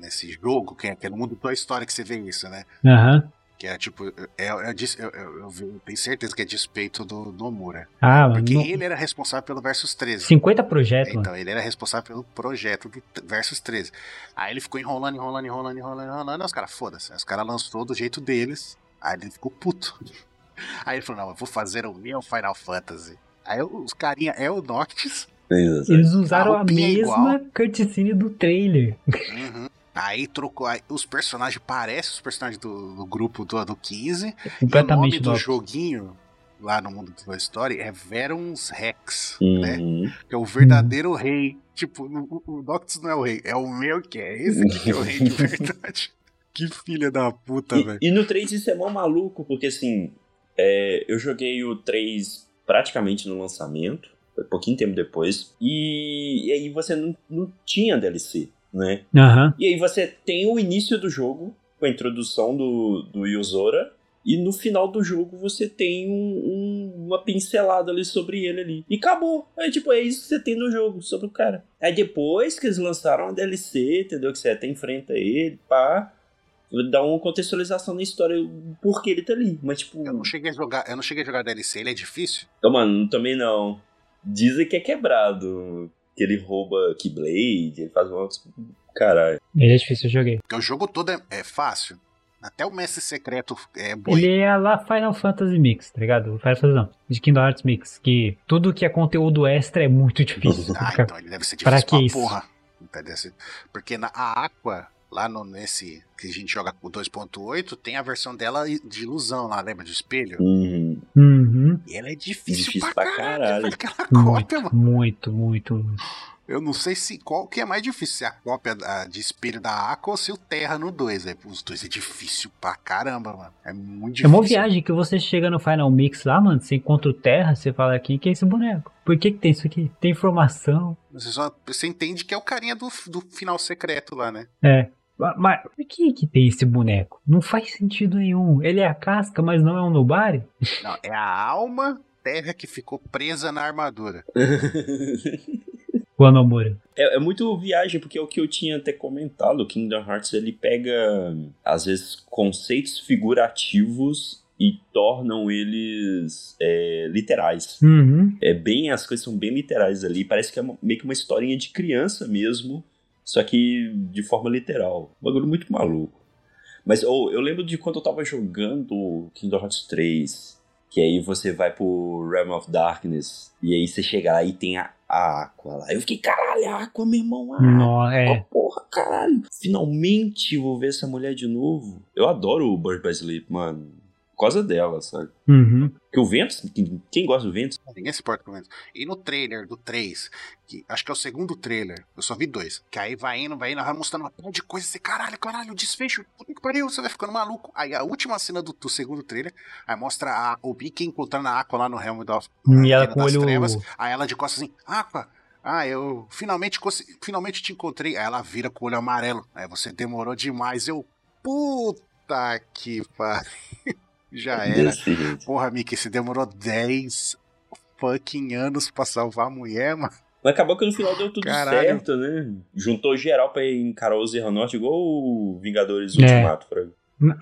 nesse jogo, que é, que é no mundo da história que você vê isso, né? Aham. Que é tipo, é, é dis- eu, eu- eu tenho certeza que é despeito do Nomura. Ah, Porque não- ele era responsável pelo Versus 13. 50 projetos. Então, ele era responsável pelo projeto do Versus 13. Aí ele ficou enrolando, enrolando, enrolando, enrolando, enrolando. Aí os caras, foda-se. Aí os caras lançou do jeito deles. Aí ele ficou puto. *laughs* Aí ele falou: não, eu vou fazer o meu Final Fantasy. Aí os carinha é o Noctis. Eles usaram A a é mesma cutscene do trailer. Uhum. Aí trocou. Aí os personagens parecem os personagens do, do grupo do, do 15. E o nome do joguinho, lá no mundo da história, é Verons Rex, né? Uhum. Que é o verdadeiro rei. Tipo, o, o Noctis não é o rei, é o meu que é. Esse que é o rei de *laughs* verdade. que filha da puta, velho. E, no 3 isso é mó maluco, porque assim, é, eu joguei o 3 praticamente no lançamento, foi pouquinho tempo depois, e, e aí você não, não tinha DLC, né? Aham. E aí você tem o início do jogo, com a introdução do, do Yozora, e no final do jogo você tem um- um- uma pincelada ali sobre ele ali. E acabou. Aí, tipo, é isso que você tem no jogo, sobre o cara. Aí depois que eles lançaram a DLC, entendeu? Que você até enfrenta ele, pá. Dá uma contextualização na história, o porquê ele tá ali. Mas, tipo. Eu não cheguei a jogar, eu não cheguei a jogar DLC, ele é difícil? Então, mano, também não. Dizem que é quebrado. Que ele rouba Keyblade, ele faz uma. Caralho. Ele é difícil, eu joguei. Porque o jogo todo é, é fácil. Até o mestre secreto é boi. Ele é lá Final Fantasy Mix, tá ligado? Final Fantasy não, de Kingdom Hearts Mix. Que tudo que é conteúdo extra é muito *laughs* difícil. Ah, Fica- então ele deve ser Pra difícil que pra, isso? porra. Deve ser- Porque na a Aqua, lá no, nesse que a gente joga com o 2.8, tem a versão dela de ilusão lá, lembra? De espelho. Uhum. Uhum. E ela é difícil, Difícil pra pra caralho. caralho. Aquela Muito, cópia, mano. muito, muito. Eu não sei se qual que é mais difícil, se a cópia da- de espelho da Aqua ou se o Terra no 2. velho. Os dois é difícil pra caramba, mano. É muito É difícil. uma viagem que você chega no Final Mix lá, mano, você encontra o Terra, você fala aqui, que é esse boneco? Por que que tem isso aqui? Tem informação. Você, só, você entende que é o carinha do, do final secreto lá, né? É. Ma- Mas por que que tem esse boneco? Não faz sentido nenhum. Ele é a casca, mas não é um Nobari? Não, é a alma Terra que ficou presa na armadura. *laughs* O Anomura. É, é muito viagem, porque é o que eu tinha até comentado. O Kingdom Hearts ele pega, às vezes, conceitos figurativos e tornam eles é, literais. Uhum. É bem, as coisas são bem literais ali. Parece que é uma- meio que uma historinha de criança mesmo, só que de forma literal. Um bagulho muito maluco. Mas oh, eu lembro de quando eu tava jogando Kingdom Hearts 3, que aí você vai pro Realm of Darkness, e aí você chega lá e tem a, a Aqua lá. Eu fiquei, caralho, a Aqua, meu irmão, a Aqua. É. Porra, caralho. Finalmente vou ver essa mulher de novo. Eu adoro o Bird by Sleep, mano. Por causa dela, sabe? Uhum. Porque o Ventus, quem- gosta do Ventus, Ninguém se importa com isso. E no trailer do 3, que acho que é o segundo trailer, eu só vi dois. Que aí vai indo, vai indo, vai mostrando uma porra de coisa, você, caralho, caralho, desfecho, puta que pariu, você vai ficando maluco. Aí a última cena do, do segundo trailer, aí mostra a, o Mickey encontrando a Aqua lá no Helm da E ela com o das olho- Trevas. Aí ela de costas assim, Aqua, ah, eu finalmente, finalmente te encontrei. Aí ela vira com o olho amarelo. Aí você demorou demais. Eu, puta que pariu. Já era. desse jeito. Porra, Mickey, você demorou 10 fucking anos pra salvar a mulher, mano. Mas acabou que no final deu tudo Caralho. certo, né? Juntou geral pra encarar o Zerra Norte igual o Vingadores É. Ultimato.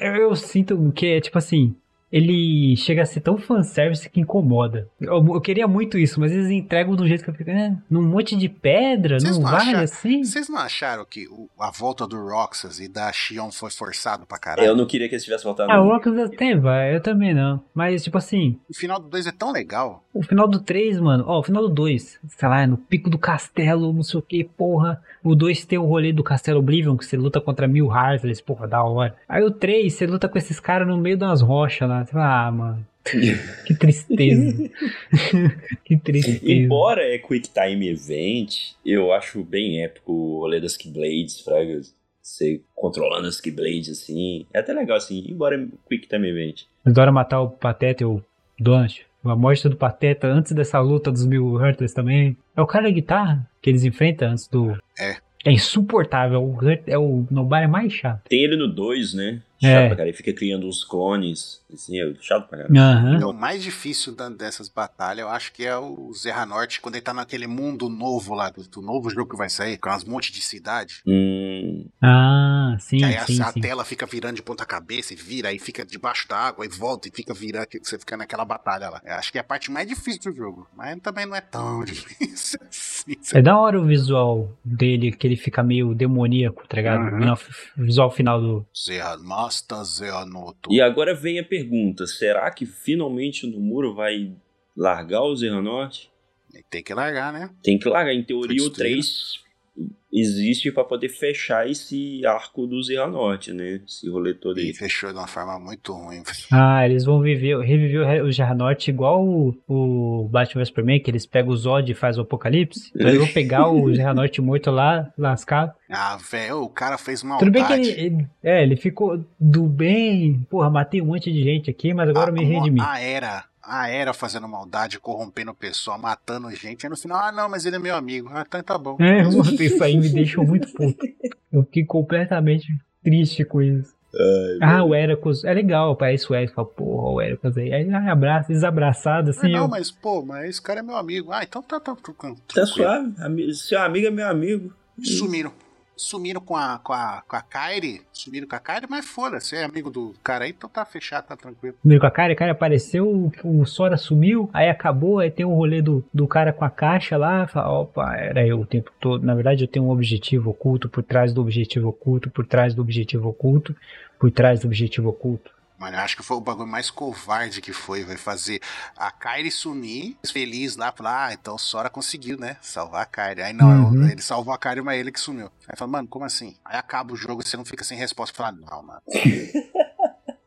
Eu, eu sinto que é tipo assim. Ele chega a ser tão fanservice que incomoda. Eu, eu queria muito isso, mas eles entregam do jeito que eu fico. É, num monte de pedra, não não vai acharam- assim? Vocês não acharam que o- a volta do Roxas e da Xion foi forçado pra caralho? Eu não queria que eles tivessem voltado. Ah, o. Rockets até vai, eu também não. Mas, tipo assim, O final do 2 é tão legal. o final do 3, mano, ó, o final do 2, sei lá, é no pico do castelo, não sei o que, porra. O 2 tem o rolê do Castelo Oblivion, que você luta contra mil Heartless, porra, da hora. Aí o 3, você luta com esses caras no meio das rochas lá. Você fala, ah, mano, *laughs* que tristeza. *laughs* que tristeza. Embora é Quick Time Event, eu acho bem épico o rolê das Keyblades, Fraga. Você controlando as Keyblades assim. É até legal assim, embora é Quick Time Event. Adora matar o Pateta e o Donut. A morte do Pateta antes dessa luta dos mil Heartless também. É o cara da guitarra que eles enfrentam antes do. É. É insuportável. O Hurt é o Nobara mais chato. Tem ele no 2, né? Chato É. pra cara. Ele fica criando uns clones. Assim, é chato pra caralho. Aham. Então, o mais difícil dessas batalhas, eu acho que é o Zerra Norte, quando ele tá naquele mundo novo lá, do, do novo jogo que vai sair, com umas montes de cidade. Hum, Ah, sim, que aí a- sim, a, sim. tela fica virando de ponta cabeça e vira, aí fica debaixo da água e volta e fica virando, você fica naquela batalha lá. Eu acho que é a parte mais difícil do jogo, mas também não é tão *laughs* difícil assim. É da hora o visual dele, que ele fica meio demoníaco, tá ligado? Aham. O visual final do. Zerra Master, Zerra Noto. E agora vem a pergunta: será que finalmente o Nomura vai largar o Zerra Norte? Tem que largar, né? Tem que largar. Em teoria, o 3 existe pra poder fechar esse arco do Zerra Norte, né? Esse rolê todo E aí. fechou de uma forma muito ruim. Ah, eles vão viver, reviver o o Jarnorte igual o, o Batman vs Superman, que eles pegam o Zod e faz o apocalipse. *laughs* Então eles vão pegar o Jarnorte morto lá, lascado. Ah, velho, o cara fez Tudo bem que ele, ele- é, ele ficou do bem, porra, matei um monte de gente aqui, mas agora eu me redimi. A era, a era fazendo maldade, corrompendo o pessoal, matando gente. Aí no final, ah, não, mas ele é meu amigo. Ah, então tá bom. É, *laughs* mano, isso aí me deixou muito puto. Eu fiquei completamente triste com isso. ah, o Heracles, é legal, parece o Heracles, fala, porra, o Heracles aí, aí ah, abraça, desabraçado, Ah, assim, não, eu, mas pô, mas esse cara é meu amigo. Ah, então tá, tá, tá, tranquilo. Tá suave. Seu amigo é meu amigo. Sumiram. Sumiram com a, com a, com a Kairi. Sumiram com a Kairi, mas foda-se, é amigo do cara aí, então tá fechado, tá tranquilo. Meio com a cara, a cara apareceu, o, Sora sumiu, aí acabou, aí tem o rolê do, do cara com a caixa lá, fala, opa, era eu o tempo todo. Na verdade, eu tenho um objetivo oculto por trás do objetivo oculto, por trás do objetivo oculto, por trás do objetivo oculto. Mano, eu acho que foi o bagulho mais covarde que foi, vai fazer a Kairi sumir, feliz lá, falar, ah, então o Sora conseguiu, né? Salvar a Kairi. Aí não, Uhum. ele salvou a Kairi, mas ele que sumiu. Aí fala, mano, como assim? Aí acaba o jogo e você não fica sem resposta. Fala, não, mano. *laughs*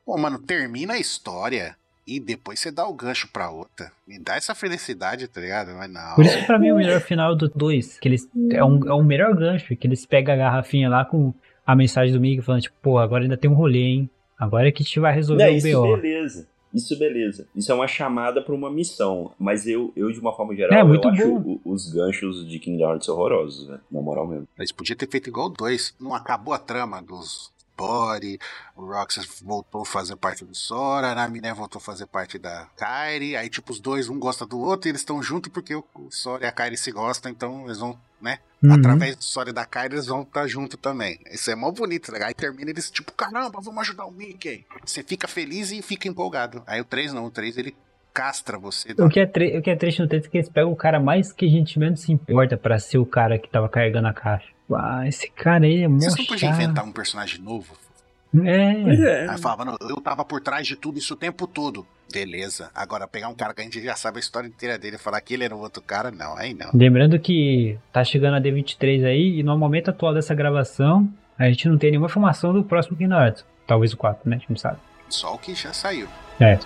Pô, mano, termina a história e depois você dá o gancho pra outra. Me dá essa felicidade, tá ligado? Mas não. Por isso que pra mim é o melhor final do 2, que eles é um, é um melhor gancho, que eles pegam a garrafinha lá com a mensagem do Mickey falando, tipo, pô, agora ainda tem um rolê, hein? Agora é que a gente vai resolver Não, o isso BO. beleza. Isso beleza. Isso é uma chamada pra uma missão. Mas eu, eu de uma forma geral, É, muito eu acho o- os ganchos de Kingdom Hearts horrorosos, velho. Na moral mesmo. Eles podiam ter feito igual o 2. Não acabou a trama dos Body, o Roxas voltou a fazer parte do Sora, a Naminé voltou a fazer parte da Kairi. Aí, tipo, os dois, um gosta do outro e eles estão juntos porque o Sora e a Kairi se gostam, então eles vão, né? Uhum. Através do Sora e da Kairi, eles vão estar junto também. Isso é mó bonito, né? Aí termina eles, tipo, caramba, vamos ajudar o Mickey. Você fica feliz e fica empolgado. Aí o 3 não, o 3 ele castra você. O que, é o que é triste no texto é que eles pegam o cara mais que a gente menos se importa pra ser o cara que tava carregando a caixa. Ah, esse cara aí é mó Vocês não podiam inventar um personagem novo? É, Aí falava, não, eu tava por trás de tudo isso o tempo todo. Beleza. Agora pegar um cara que a gente já sabe a história inteira dele e falar que ele era o outro cara, não, aí não. lembrando que tá chegando a D23 aí, e no momento atual dessa gravação, a gente não tem nenhuma informação do próximo Kingdom Hearts. Talvez o 4, né? A gente não sabe. Só o que já saiu. É.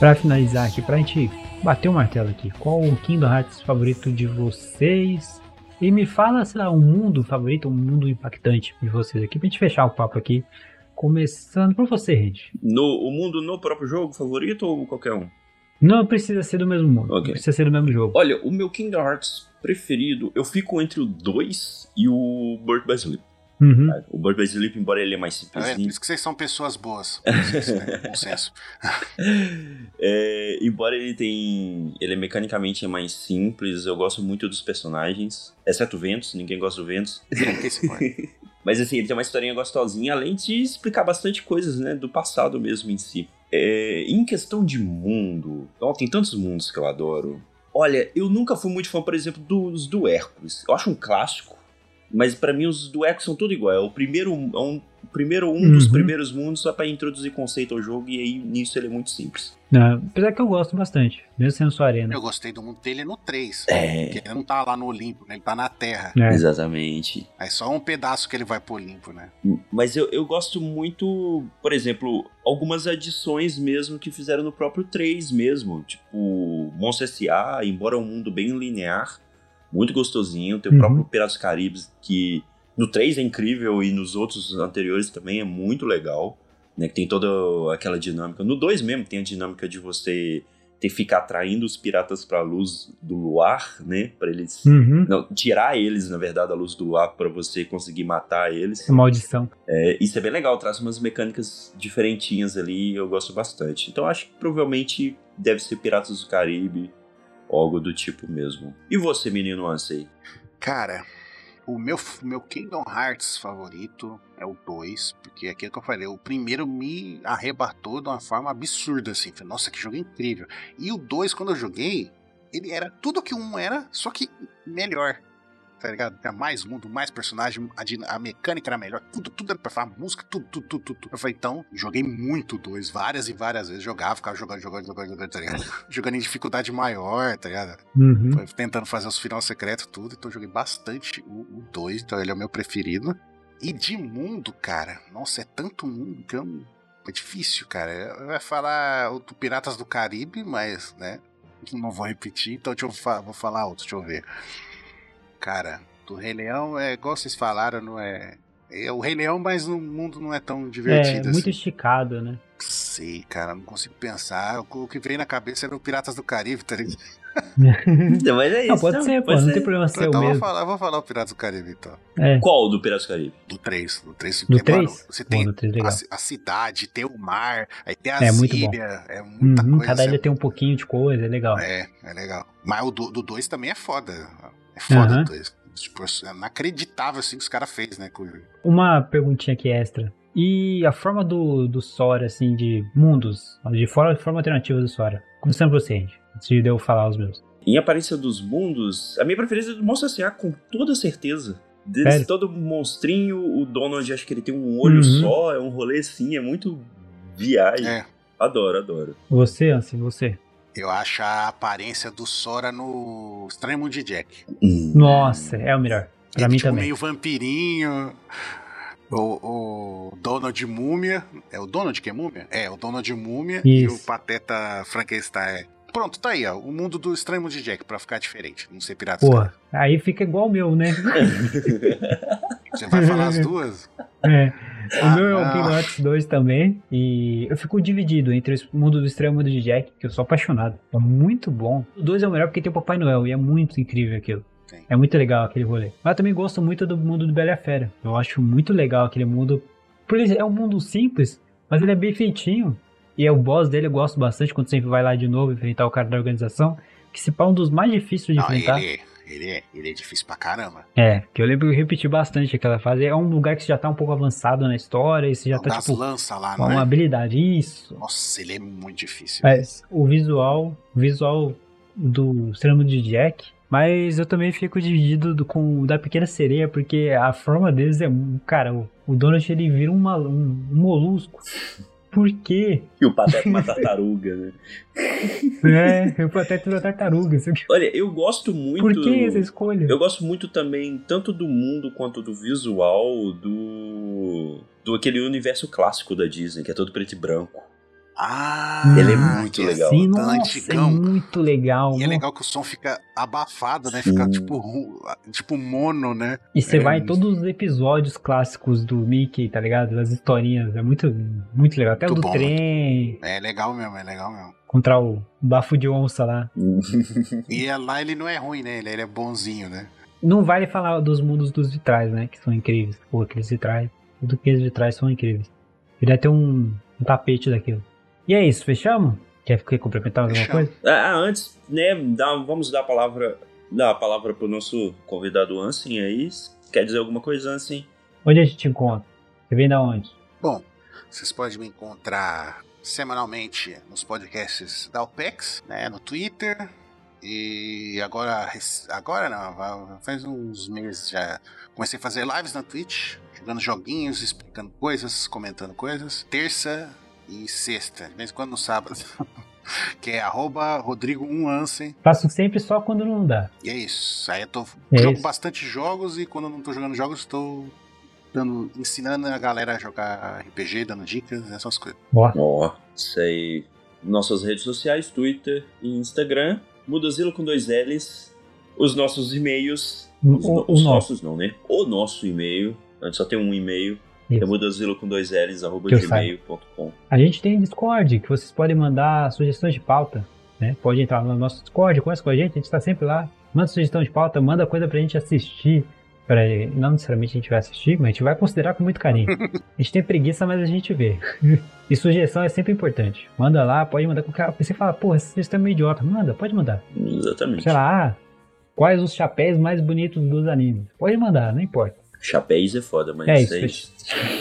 Pra finalizar aqui, pra gente bater o martelo aqui, qual o Kingdom Hearts favorito de vocês? E me fala, sei lá, um mundo favorito, um mundo impactante de vocês aqui, pra gente fechar o papo aqui. Começando por você, Rede. No, o mundo no próprio jogo favorito ou qualquer um? Não precisa ser do mesmo mundo, Ok. precisa ser do mesmo jogo. Olha, o meu Kingdom Hearts preferido, eu fico entre o 2 e o Birth by Sleep. Uhum. O by Sleep, embora ele é mais Tá vendo? Por simplesinho, isso que vocês são pessoas boas. Vocês, né? Bom senso. *laughs* É, embora ele tem. Ele é mecanicamente é mais simples, eu gosto muito dos personagens. Exceto o Ventus, ninguém gosta do Ventus. *laughs* Mas assim, ele tem uma historinha gostosinha, além de explicar bastante coisas, né? Do passado mesmo em si. É, em questão de mundo. Ó, tem tantos mundos que eu adoro. Olha, eu nunca fui muito fã, por exemplo, dos do Hércules. Eu acho um clássico. Mas pra mim os do Hércules são tudo igual. É o primeiro, é um, primeiro um dos Uhum. primeiros mundos só pra introduzir conceito ao jogo. E aí nisso ele é muito simples. Não, apesar que eu gosto bastante, mesmo sendo sua arena. Eu gostei do mundo dele no 3. É. Porque ele não tá lá no Olimpo, né? Ele tá na Terra. É. Exatamente. É só um pedaço que ele vai pro Olimpo, né? Mas eu, eu gosto muito, por exemplo, algumas adições mesmo que fizeram no próprio 3 mesmo. Tipo, Monstro S.A., embora um mundo bem linear, muito gostosinho. Tem o Uhum. próprio Piratas do Caribe, que no 3 é incrível e nos outros anteriores também é muito legal. Né, que tem toda aquela dinâmica. No 2 mesmo tem a dinâmica de você ter que ficar atraindo os piratas pra luz do luar, né? Pra eles. Uhum. Não, tirar eles, na verdade, da luz do luar pra você conseguir matar eles. Essa maldição. É, isso é bem legal, traz umas mecânicas diferentinhas ali, eu gosto bastante. Então acho que provavelmente deve ser Piratas do Caribe, algo do tipo mesmo. E você, menino Ansei? Cara, o meu, meu Kingdom Hearts favorito é o 2, porque é aquilo que eu falei, o primeiro me arrebatou de uma forma absurda, assim. Falei, Nossa, que jogo incrível. E o 2, quando eu joguei, ele era tudo que um era, só que melhor. Tá ligado? Tinha mais mundo, mais personagem, a, a mecânica era melhor, tudo, tudo era pra falar, música, tudo, tudo, tudo, tudo. Eu falei, então, joguei muito 2, várias e várias vezes. Jogava, ficava jogando, jogando, jogando, jogando, tá ligado? *laughs* jogando em dificuldade maior, tá ligado? Uhum. Foi tentando fazer os final secretos tudo, então eu joguei bastante o 2, então ele é o meu preferido. E de mundo, cara, nossa, é tanto mundo que eu é difícil, cara. Eu ia falar do Piratas do Caribe, mas, né, não vou repetir, então deixa eu vou falar outro, deixa eu ver. Cara, do Rei Leão é igual vocês falaram, não é... É o Rei Leão, mas no mundo não é tão É, divertido muito assim. esticado, né? Sei, cara, não consigo pensar. O que veio na cabeça era o Piratas do Caribe, tá ligado? Mas é Não, pode ser, pô, não tem problema ser o Então eu vou mesmo. falar, eu vou falar o Piratas do Caribe, então. É, Qual do Piratas do Caribe? Do 3. Do 3. do porque, mano, 3? você Bom, tem do 3 a, a cidade, tem o mar, aí tem as É muito bom. ilhas, é muita Uhum, coisa. cada ilha é, tem um pouquinho de coisa, é legal. é, é legal. Mas o do 2 também é foda. É foda 2. Tipo, é inacreditável assim que os caras fez, né? com- Uma perguntinha aqui extra. E a forma do, do Sora, assim, de mundos, de forma, forma alternativa do Sora? Começando por você, gente, antes de eu falar os meus. Em aparência dos mundos, a minha preferência é do Monstro S.A. com toda certeza. Sério? todo monstrinho, o Donald acho que ele tem um olho Uhum. só, é um rolê assim, é muito viagem. É. Adoro, adoro. Você, Ansi, você. Eu acho a aparência do Sora no Estranho Mundo de Jack. Nossa, é o melhor. Pra Ele, mim tipo, também. meio vampirinho. O, o Donald Múmia. É o Donald que é múmia? É, o Donald Múmia e o Isso. Pateta Frankenstein. Pronto, tá aí, ó. O mundo do Estranho Mundo de Jack, pra ficar diferente. Não ser pirata. Porra, aí fica igual o meu, né? *laughs* Você vai falar as duas? É. O Ah, meu é o. Kingdom Hearts 2 também. E eu fico dividido entre o mundo do extremo e o mundo de Jack, que eu sou apaixonado. É muito bom. O 2 é o melhor porque tem o Papai Noel e é muito incrível aquilo. Sim. É muito legal aquele rolê. Mas eu também gosto muito do mundo do Bela e a Fera. Eu acho muito legal aquele mundo. Porque ele é um mundo simples, mas ele é bem feitinho. E é o boss dele eu gosto bastante quando sempre vai lá de novo enfrentar o cara da organização. Que se pá é um dos mais difíceis de Não, enfrentar. ele, Ele é, ele é difícil pra caramba. É, que eu lembro que eu repeti bastante aquela fase. É um lugar que você já tá um pouco avançado na história e você já tá, das tipo, lanças lá, não uma é? habilidade. Isso. Nossa, ele é muito difícil. Mas o visual, o visual do Extremo de Jack. Mas eu também fico dividido do- com o da Pequena Sereia, porque a forma deles é. Cara, o, o Donald ele vira uma- um, um molusco. Por quê? E o Pateta é uma tartaruga, né? É, vou até ter uma tartaruga. Olha, eu gosto muito. Por que essa escolha? Eu gosto muito também, tanto do mundo quanto do visual do. do aquele universo clássico da Disney, que é todo preto e branco. Ah, Ele é muito legal. Sim, tá nossa, é antigão. muito legal. E é legal que o som fica abafado, né? Fica Sim. tipo, ru- tipo mono, né? E você É, vai em todos os episódios clássicos do Mickey, tá ligado? Das historinhas. É muito, muito legal. Até o Muito do bom, trem É legal mesmo, é legal mesmo. contra o bafo de onça lá. E é- lá ele não é ruim, né? Ele, ele é bonzinho, né? Não vale falar dos mundos dos vitrais, né? Que são incríveis. Pô, aqueles vitrais. Tudo que aqueles vitrais são incríveis. Queria ter um, um tapete daquilo. E é isso, fechamos? Quer, complementar alguma Fechamos. coisa? Ah, antes, né, dá- vamos dar a palavra, dar a palavra pro nosso convidado Ansem aí. Quer dizer alguma coisa, Ansem? Onde a gente te encontra? Você vem da onde? Bom, vocês podem me encontrar semanalmente nos podcasts da OPEX, né? No Twitter. E agora, agora não, faz uns meses já comecei a fazer lives na Twitch, jogando joguinhos, explicando coisas, comentando coisas. Terça e sexta, de vez em quando no sábado. *laughs* que é arroba Rodrigo 1 Ansem. Faço sempre só quando não dá. E é isso. Aí eu tô É jogo isso. bastante jogos e quando eu não tô jogando jogos, tô dando, ensinando a galera a jogar RPG, dando dicas, essas coisas. Ó, isso aí. Nossas redes sociais, Twitter e Instagram. Mudazilo com dois L's. Os nossos e-mails. Os, o, no- o os nosso. nossos não, né? O nosso e-mail. A gente só tem um e-mail. Isso. É mudazilo com dois L's, arroba gmail.com. A gente tem Discord, que vocês podem mandar sugestões de pauta, né? Pode entrar no nosso Discord, conversa com a gente, a gente tá sempre lá. Manda sugestão de pauta, manda coisa pra gente assistir. Pra, não necessariamente a gente vai assistir, mas a gente vai considerar com muito carinho. *laughs* A gente tem preguiça, mas a gente vê. E sugestão é sempre importante. Manda lá, pode mandar qualquer. Você fala, porra, essa sugestão é meio idiota. Manda, pode mandar. Exatamente. Sei lá, ah, quais os chapéus mais bonitos dos animes? Pode mandar, não importa. Chapéus é foda, mas É é isso. isso.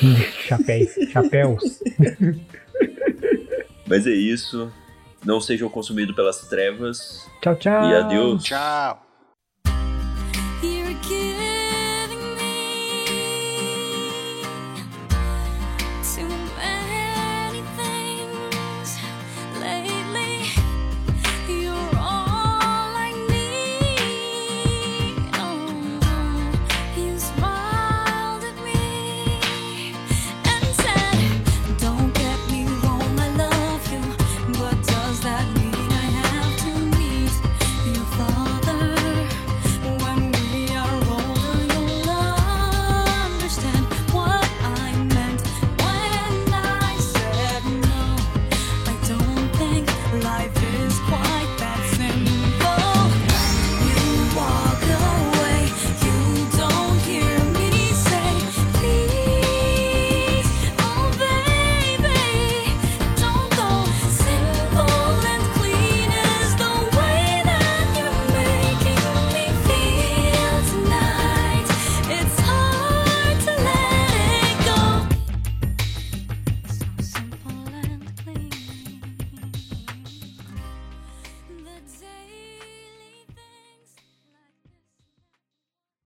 *laughs* chapéus. Chapéus. *laughs* Mas é isso. Não sejam consumidos pelas trevas. Tchau, tchau. E adeus. Tchau!